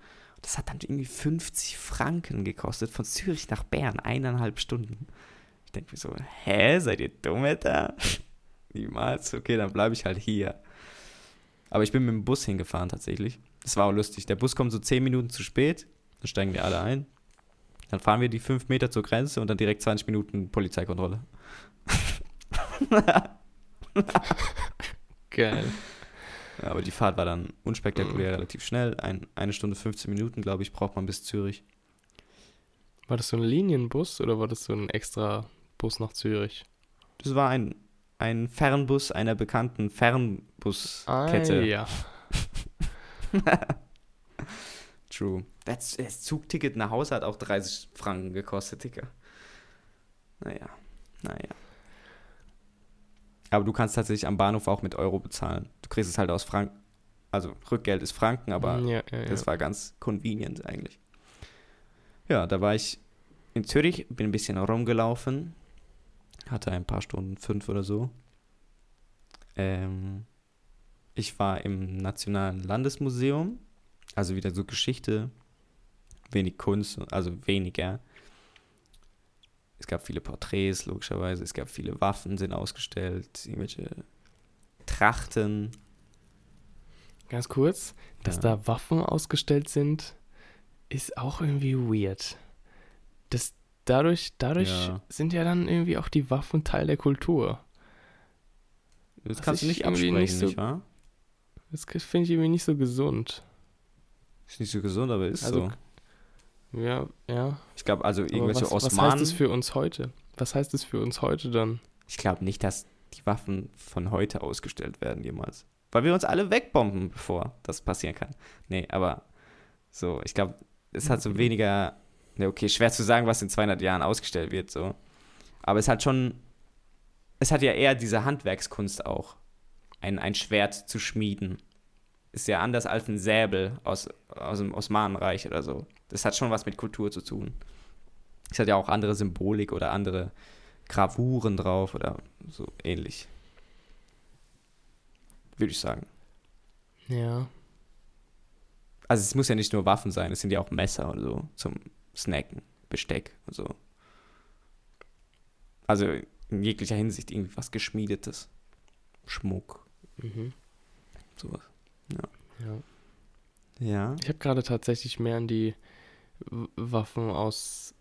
Speaker 1: Das hat dann irgendwie 50 Franken gekostet von Zürich nach Bern, eineinhalb Stunden. Ich denke mir so, hä, seid ihr dumm, Alter? [LAUGHS] Niemals. Okay, dann bleibe ich halt hier. Aber ich bin mit dem Bus hingefahren tatsächlich. Das war auch lustig. Der Bus kommt so 10 Minuten zu spät, dann steigen wir alle ein. Dann fahren wir die 5 Meter zur Grenze und dann direkt 20 Minuten Polizeikontrolle. [LAUGHS]
Speaker 2: Geil.
Speaker 1: Aber die Fahrt war dann unspektakulär, relativ schnell. Ein, eine Stunde 15 Minuten, glaube ich, braucht man bis Zürich.
Speaker 2: War das so ein Linienbus oder war das so ein extra Bus nach Zürich?
Speaker 1: Das war ein, ein Fernbus einer bekannten Fernbuskette.
Speaker 2: Ah, ja. [LAUGHS]
Speaker 1: True. Das, das Zugticket nach Hause hat auch 30 Franken gekostet, Digga. Naja, naja. Aber du kannst tatsächlich am Bahnhof auch mit Euro bezahlen. Du kriegst es halt aus Franken. Also Rückgeld ist Franken, aber
Speaker 2: ja, ja, ja.
Speaker 1: Das war ganz convenient eigentlich. Ja, da war ich in Zürich, bin ein bisschen rumgelaufen, hatte ein paar Stunden, fünf oder so. Ähm, ich war im Nationalen Landesmuseum, Also wieder so Geschichte, wenig Kunst, also weniger. Es gab viele Porträts, logischerweise. Es gab viele Waffen, sind ausgestellt, irgendwelche Trachten.
Speaker 2: Ganz kurz, dass
Speaker 1: Ja.
Speaker 2: da Waffen ausgestellt sind, ist auch irgendwie weird. Das, dadurch dadurch
Speaker 1: Ja.
Speaker 2: sind ja dann irgendwie auch die Waffen Teil der Kultur.
Speaker 1: Das kannst du
Speaker 2: ich
Speaker 1: nicht absprechen,
Speaker 2: nicht
Speaker 1: nicht,
Speaker 2: so-
Speaker 1: wahr?
Speaker 2: Das finde ich irgendwie nicht so gesund.
Speaker 1: Ist nicht so gesund, aber ist
Speaker 2: Also,
Speaker 1: so.
Speaker 2: Ja, ja.
Speaker 1: Ich glaube, also irgendwelche
Speaker 2: was, was heißt
Speaker 1: Osmanen.
Speaker 2: das für uns heute? Was heißt das für uns heute dann?
Speaker 1: ich glaube nicht, dass die Waffen von heute ausgestellt werden jemals. Weil wir uns alle wegbomben, bevor das passieren kann. Nee, aber so, ich glaube, es hat so
Speaker 2: Mhm.
Speaker 1: weniger, ne, okay, schwer zu sagen, was in 200 Jahren ausgestellt wird, so. Aber es hat schon, es hat ja eher diese Handwerkskunst auch, ein, ein Schwert zu schmieden. Ist ja anders als ein Säbel aus, aus dem Osmanenreich oder so. Das hat schon was mit Kultur zu tun. Es hat ja auch andere Symbolik oder andere Gravuren drauf oder so ähnlich. Würde ich sagen.
Speaker 2: Ja.
Speaker 1: Also es muss ja nicht nur Waffen sein, es sind ja auch Messer und so zum Snacken, Besteck und so. Also in jeglicher Hinsicht irgendwie was Geschmiedetes. Schmuck,
Speaker 2: Mhm.
Speaker 1: sowas.
Speaker 2: ja.
Speaker 1: Ja.
Speaker 2: Ich habe gerade tatsächlich mehr an die Waffen aus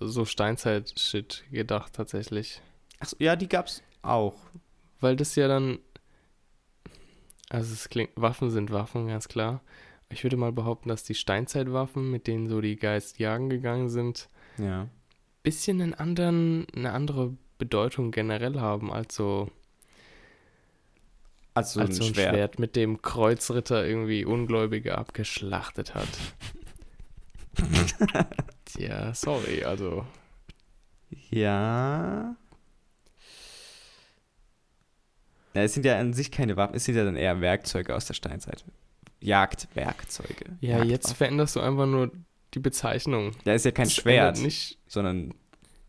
Speaker 2: so Steinzeit-Shit gedacht, tatsächlich.
Speaker 1: Achso, ja, die gab's auch.
Speaker 2: Weil das ja dann. Also, es klingt. Waffen sind Waffen, ganz klar. Ich würde mal behaupten, dass die Steinzeitwaffen, mit denen so die Geist jagen gegangen sind,
Speaker 1: Ja.
Speaker 2: bisschen einen anderen, eine andere Bedeutung generell haben als so,
Speaker 1: Also so
Speaker 2: als
Speaker 1: ein,
Speaker 2: so ein
Speaker 1: Schwert.
Speaker 2: Schwert. mit dem Kreuzritter irgendwie Ungläubige abgeschlachtet hat. [LAUGHS] [LAUGHS] Tja, sorry, also.
Speaker 1: Ja. ja. Es sind ja an sich keine Waffen, es sind ja dann eher Werkzeuge aus der Steinzeit. Jagdwerkzeuge.
Speaker 2: Ja, jetzt
Speaker 1: Jagdwaffen.
Speaker 2: veränderst du einfach nur die Bezeichnung.
Speaker 1: Ja, ist ja kein
Speaker 2: Das
Speaker 1: Schwert,
Speaker 2: Nicht,
Speaker 1: sondern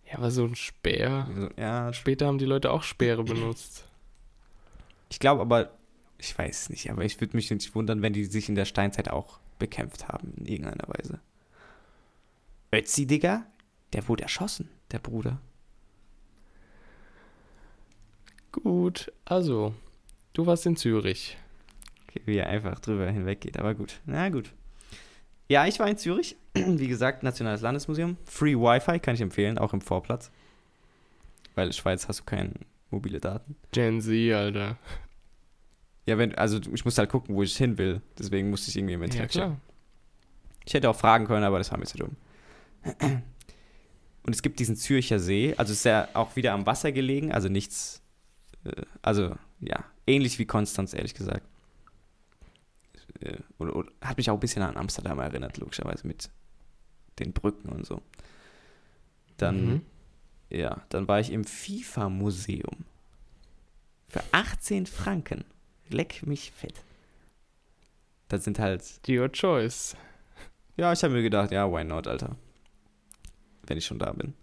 Speaker 2: ja, aber so ein Speer.
Speaker 1: so- ja,
Speaker 2: Später haben die Leute auch Speere benutzt.
Speaker 1: ich glaube aber, ich weiß nicht, aber ich würde mich nicht wundern, wenn die sich in der Steinzeit auch bekämpft haben, in irgendeiner Weise. Ötzi, Digga, der wurde erschossen, der Bruder.
Speaker 2: Gut, also, du warst in Zürich.
Speaker 1: Okay, wie er einfach drüber hinweggeht, aber gut. Na gut. Ja, ich war in Zürich. [CLEARS THROAT] Wie gesagt, Nationales Landesmuseum. Free Wi-Fi kann ich empfehlen, auch im Vorplatz. Weil in Schweiz hast du keine mobile Daten.
Speaker 2: Gen Z, Alter.
Speaker 1: Ja, wenn, also ich musste halt gucken, wo ich hin will. Deswegen musste ich irgendwie im
Speaker 2: Ja,
Speaker 1: Internet
Speaker 2: klar.
Speaker 1: checken. Ich hätte auch fragen können, aber das war mir zu dumm. Und es gibt diesen Zürcher See, also ist ja auch wieder am Wasser gelegen, also nichts, äh, also ja, ähnlich wie Konstanz, ehrlich gesagt. Äh, Und, und hat mich auch ein bisschen an Amsterdam erinnert, logischerweise, mit den Brücken und so. Dann,
Speaker 2: Mhm.
Speaker 1: ja, dann war ich im FIFA-Museum. Für 18 Franken. Leck mich fett. Das sind halt
Speaker 2: Your choice.
Speaker 1: ja, ich habe mir gedacht, ja, why not, Alter. Wenn ich schon da bin.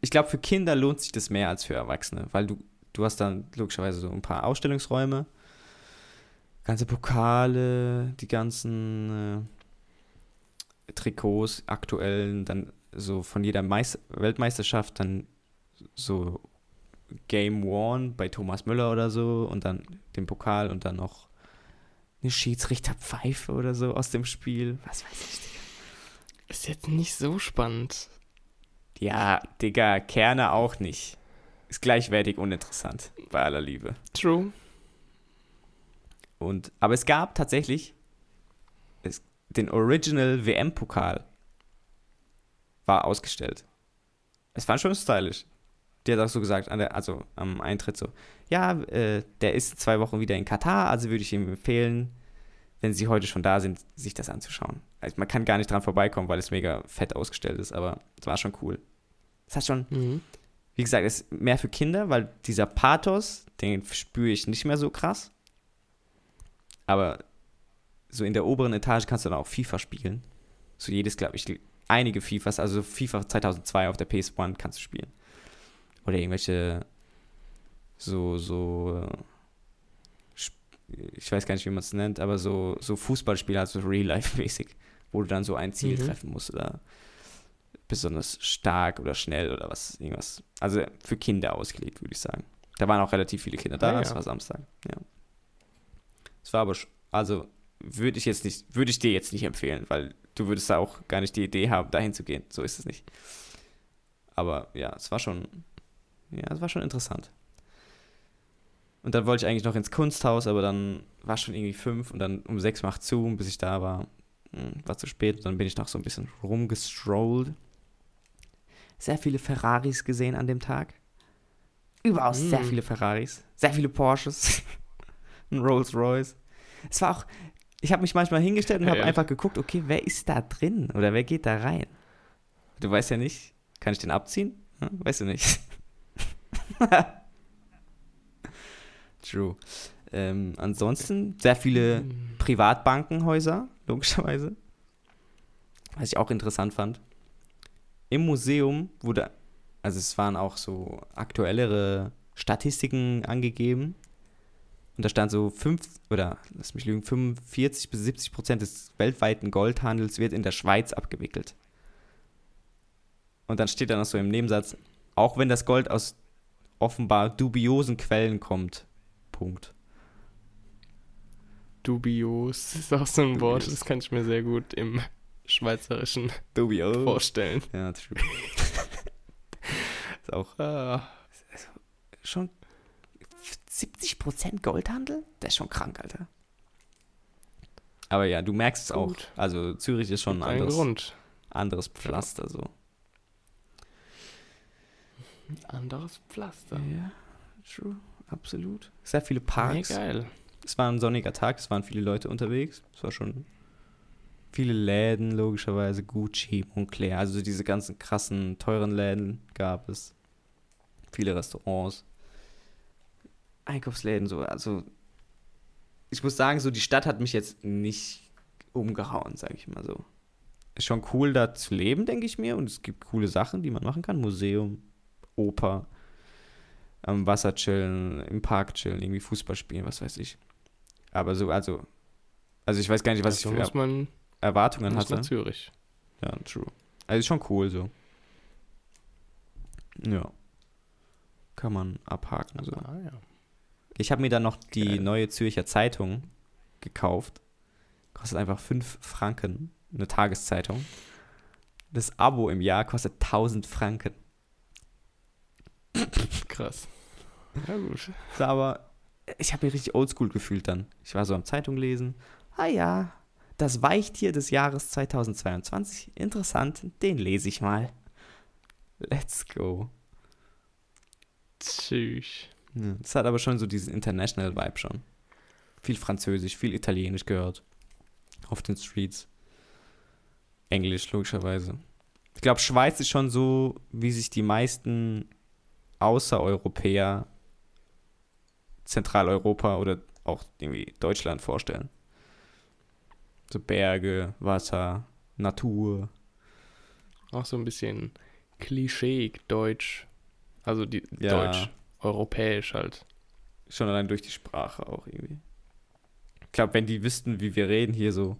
Speaker 1: Ich glaube, für Kinder lohnt sich das mehr als für Erwachsene, weil du, du hast dann logischerweise so ein paar Ausstellungsräume, ganze Pokale, die ganzen äh, Trikots, aktuellen, dann so von jeder Meis Weltmeisterschaft dann so Game One bei Thomas Müller oder so und dann den Pokal und dann noch eine Schiedsrichterpfeife oder so aus dem Spiel. Was weiß ich, Digga.
Speaker 2: Ist jetzt nicht so spannend.
Speaker 1: Ja, Digga, Kerne auch nicht. Ist gleichwertig uninteressant, bei aller Liebe.
Speaker 2: True.
Speaker 1: Und, aber es gab tatsächlich es, den Original WM-Pokal war ausgestellt. Es war schon stylisch. Die hat auch so gesagt, der, also am Eintritt so, ja, äh, der ist zwei Wochen wieder in Katar, also würde ich ihm empfehlen, wenn sie heute schon da sind, sich das anzuschauen. Also man kann gar nicht dran vorbeikommen, weil es mega fett ausgestellt ist, aber es war schon cool. Es hat schon,
Speaker 2: Mhm.
Speaker 1: wie gesagt, es ist mehr für Kinder, weil dieser Pathos, den spüre ich nicht mehr so krass. Aber so in der oberen Etage kannst du dann auch FIFA spielen. So jedes, glaube ich, einige FIFAs, also FIFA 2002 auf der PS1 kannst du spielen. Oder irgendwelche so, so äh, ich weiß gar nicht, wie man es nennt, aber so, so Fußballspiele, also Real-Life-mäßig, wo du dann so ein Ziel
Speaker 2: Mhm.
Speaker 1: treffen musst oder besonders stark oder schnell oder was, irgendwas. Also für Kinder ausgelegt, würde ich sagen. Da waren auch relativ viele Kinder da,
Speaker 2: Ah,
Speaker 1: es
Speaker 2: ja.
Speaker 1: war Samstag, ja. Es war aber, also würde ich jetzt nicht, würde ich dir jetzt nicht empfehlen, weil du würdest da auch gar nicht die Idee haben, dahin zu gehen. So ist es nicht. Aber ja, es war schon, ja, es war schon interessant. Und dann wollte ich eigentlich noch ins Kunsthaus, aber dann war schon irgendwie fünf und dann um sechs macht zu, bis ich da war, war zu spät. Dann bin ich noch so ein bisschen rumgestrollt. Sehr viele Ferraris gesehen an dem Tag. Überaus sehr
Speaker 2: Mm.
Speaker 1: viele Ferraris. Sehr viele Porsches. [LAUGHS] ein Rolls Royce. Es war auch, ich habe mich manchmal hingestellt und habe einfach geguckt, okay, wer ist da drin oder wer geht da rein? Du weißt ja nicht, kann ich den abziehen? Hm? Weißt du nicht. [LAUGHS] True. Ähm, ansonsten sehr viele. Privatbankenhäuser, logischerweise. Was ich auch interessant fand. Im Museum wurde, also es waren auch so aktuellere Statistiken angegeben. Und da stand so 5 oder lass mich lügen, 45 bis 70 Prozent des weltweiten Goldhandels wird in der Schweiz abgewickelt. Und dann steht da noch so im Nebensatz, auch wenn das Gold aus offenbar dubiosen Quellen kommt. Punkt.
Speaker 2: Dubios ist auch so ein Wort,
Speaker 1: Dubios.
Speaker 2: das kann ich mir sehr gut im Schweizerischen
Speaker 1: Dubios.
Speaker 2: vorstellen.
Speaker 1: Ja, true. [LAUGHS] ist auch
Speaker 2: Ah,
Speaker 1: schon 70% Goldhandel? Das ist schon krank, Alter. Aber ja, du merkst es auch. Also Zürich ist schon ein
Speaker 2: ein
Speaker 1: anderes,
Speaker 2: Grund.
Speaker 1: anderes Pflaster so.
Speaker 2: Anderes Pflaster.
Speaker 1: Ja, true, absolut. Sehr viele Parks.
Speaker 2: geil.
Speaker 1: Es war ein sonniger Tag, es waren viele Leute unterwegs. Es war schon viele Läden, logischerweise. Gucci, Moncler, also diese ganzen krassen, teuren Läden gab es. Viele Restaurants. Einkaufsläden, so. Also, ich muss sagen, so die Stadt hat mich jetzt nicht umgehauen, sage ich mal so. Ist schon cool, da zu leben, denke ich mir. Und es gibt coole Sachen, die man machen kann. Museum, Oper, am Wasser chillen, im Park chillen, irgendwie Fußball spielen, was weiß ich. Aber so, also, also ich weiß gar nicht, was
Speaker 2: also
Speaker 1: ich für
Speaker 2: man
Speaker 1: Erwartungen
Speaker 2: muss nach
Speaker 1: hatte.
Speaker 2: Zürich.
Speaker 1: Ja, true. Also ist schon cool so. Ja. Kann man abhaken so.
Speaker 2: Ah, ja.
Speaker 1: Ich habe mir dann noch die
Speaker 2: Geil.
Speaker 1: neue Zürcher Zeitung gekauft. Kostet einfach 5 Franken, eine Tageszeitung. Das Abo im Jahr kostet 1000 Franken.
Speaker 2: Krass. Ja, gut. [LAUGHS]
Speaker 1: Aber ich habe mich richtig oldschool gefühlt dann. Ich war so am Zeitung lesen. Ah ja, das Weichtier des Jahres 2022. Interessant, den lese ich mal. Let's go.
Speaker 2: Tschüss.
Speaker 1: Das hat aber schon so diesen International Vibe schon. Viel Französisch, viel Italienisch gehört. Auf den Streets. Englisch, logischerweise. Ich glaube, Schweiz ist schon so, wie sich die meisten Außereuropäer Zentraleuropa oder auch irgendwie Deutschland vorstellen. So Berge, Wasser, Natur.
Speaker 2: Auch so ein bisschen Klischee, Deutsch. Also die
Speaker 1: Ja.
Speaker 2: Deutsch, europäisch halt.
Speaker 1: Schon allein durch die Sprache auch irgendwie. Ich glaube, wenn die wüssten, wie wir reden, hier so,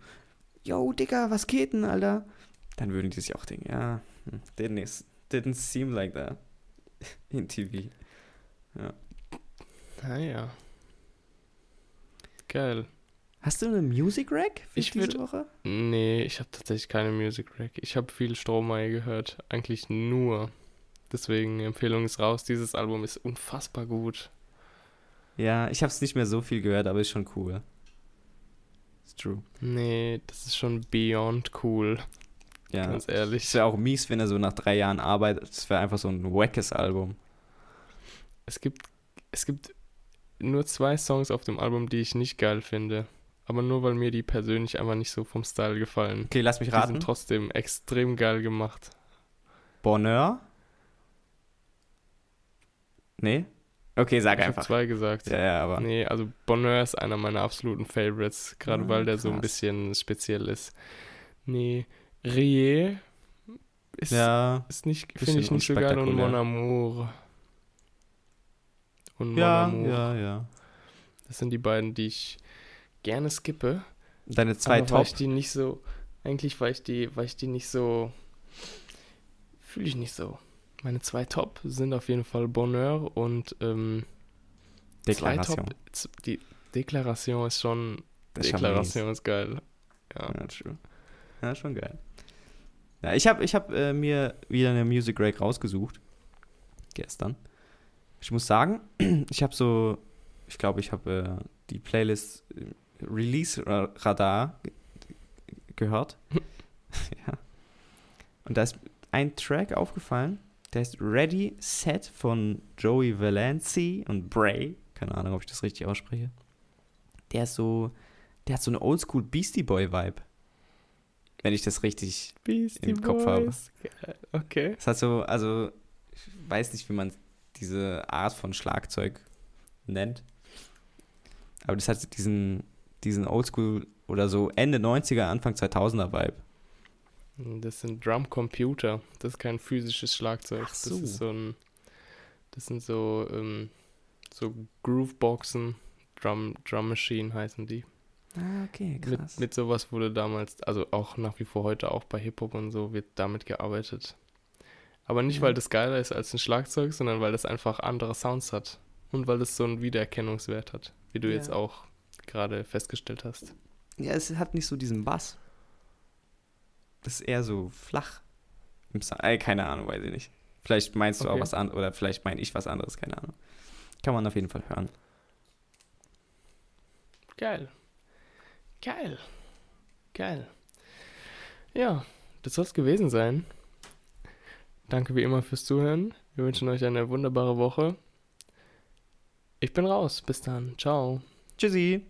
Speaker 1: yo, Digga, was geht denn, Alter? Dann würden die sich auch denken, ja, hm, didn't, didn't seem like that [LAUGHS] in TV.
Speaker 2: Naja. Geil.
Speaker 1: Hast du eine Music Rack für
Speaker 2: Ich
Speaker 1: diese
Speaker 2: würd-
Speaker 1: Woche?
Speaker 2: Nee, ich habe tatsächlich keine Music Rack. Ich habe viel Stromae gehört. Eigentlich nur. Deswegen, Empfehlung ist raus. Dieses Album ist unfassbar gut.
Speaker 1: Ja, ich habe es nicht mehr so viel gehört, aber ist schon cool. Ist true.
Speaker 2: Nee, das ist schon beyond cool.
Speaker 1: Ja.
Speaker 2: Ganz ehrlich.
Speaker 1: Es wäre auch mies, wenn er so nach drei Jahren arbeitet. Es wäre einfach so ein wackes Album.
Speaker 2: Es gibt, es gibt nur zwei Songs auf dem Album, die ich nicht geil finde. Aber nur weil mir die persönlich einfach nicht so vom Style gefallen.
Speaker 1: Okay, lass mich
Speaker 2: Die
Speaker 1: raten.
Speaker 2: sind trotzdem extrem geil gemacht.
Speaker 1: Bonheur? Nee? Okay, sag
Speaker 2: ich
Speaker 1: einfach.
Speaker 2: zwei gesagt.
Speaker 1: Ja, ja, aber.
Speaker 2: Nee, also Bonheur ist einer meiner absoluten Favorites, gerade
Speaker 1: Ah,
Speaker 2: weil der so ein
Speaker 1: krass.
Speaker 2: bisschen speziell ist. Nee, Rie ist,
Speaker 1: Ja,
Speaker 2: ist nicht, finde ich nicht so geil und. Mon Amour. Und Mon
Speaker 1: ja,
Speaker 2: Amour.
Speaker 1: ja, ja.
Speaker 2: Das sind die beiden, die ich gerne skippe.
Speaker 1: Deine zwei
Speaker 2: aber weil
Speaker 1: Top.
Speaker 2: ich die nicht so, eigentlich weil ich die, weil ich die nicht so, fühle ich nicht so. Meine zwei Top sind auf jeden Fall Bonheur und ähm,
Speaker 1: Deklaration.
Speaker 2: Top, die Deklaration ist schon,
Speaker 1: Das ist
Speaker 2: Deklaration ist geil. Ja.
Speaker 1: Ja, true. Ja, schon geil. Ja, ich habe ich hab, äh, mir wieder eine Music Break rausgesucht. Gestern. Ich muss sagen, [CLEARS THROAT] ich habe so, ich glaube, ich habe äh, die Playlist äh, Release Ra- Radar ge- gehört. [LAUGHS] ja. Und da ist ein Track aufgefallen, der ist Ready Set von Joey Valenci und Bray. Keine Ahnung, ob ich das richtig ausspreche. Der ist so, der hat so eine Oldschool Beastie Boy Vibe. Wenn ich das richtig.
Speaker 2: Beastie
Speaker 1: Im Kopf habe.
Speaker 2: Boys. Okay.
Speaker 1: Es hat so, also, ich weiß nicht, wie man diese Art von Schlagzeug nennt. Aber das hat diesen, diesen Oldschool oder so Ende 90er, Anfang 2000er Vibe.
Speaker 2: Das sind Drumcomputer. Das ist kein physisches Schlagzeug.
Speaker 1: Ach so.
Speaker 2: Das ist so ein. Das sind so, ähm, so Grooveboxen. Drum, Drum Machine heißen die.
Speaker 1: Ah, okay,
Speaker 2: Mit, mit sowas wurde damals, also auch nach wie vor heute auch bei Hip-Hop und so, wird damit gearbeitet. Aber nicht, weil das geiler ist als ein Schlagzeug, sondern weil das einfach andere Sounds hat. Und weil es so einen Wiedererkennungswert hat, wie du
Speaker 1: Ja.
Speaker 2: jetzt auch gerade festgestellt hast.
Speaker 1: ja, es hat nicht so diesen Bass. Das ist eher so flach. Ey, keine Ahnung, weiß ich nicht. Vielleicht meinst du auch
Speaker 2: Okay.
Speaker 1: was anderes, oder vielleicht meine ich was anderes, keine Ahnung. Kann man auf jeden Fall hören.
Speaker 2: Geil. Geil. Geil. Ja, das soll es gewesen sein. Danke wie immer fürs Zuhören. Wir wünschen euch eine wunderbare Woche. Ich bin raus. Bis dann. Ciao.
Speaker 1: Tschüssi.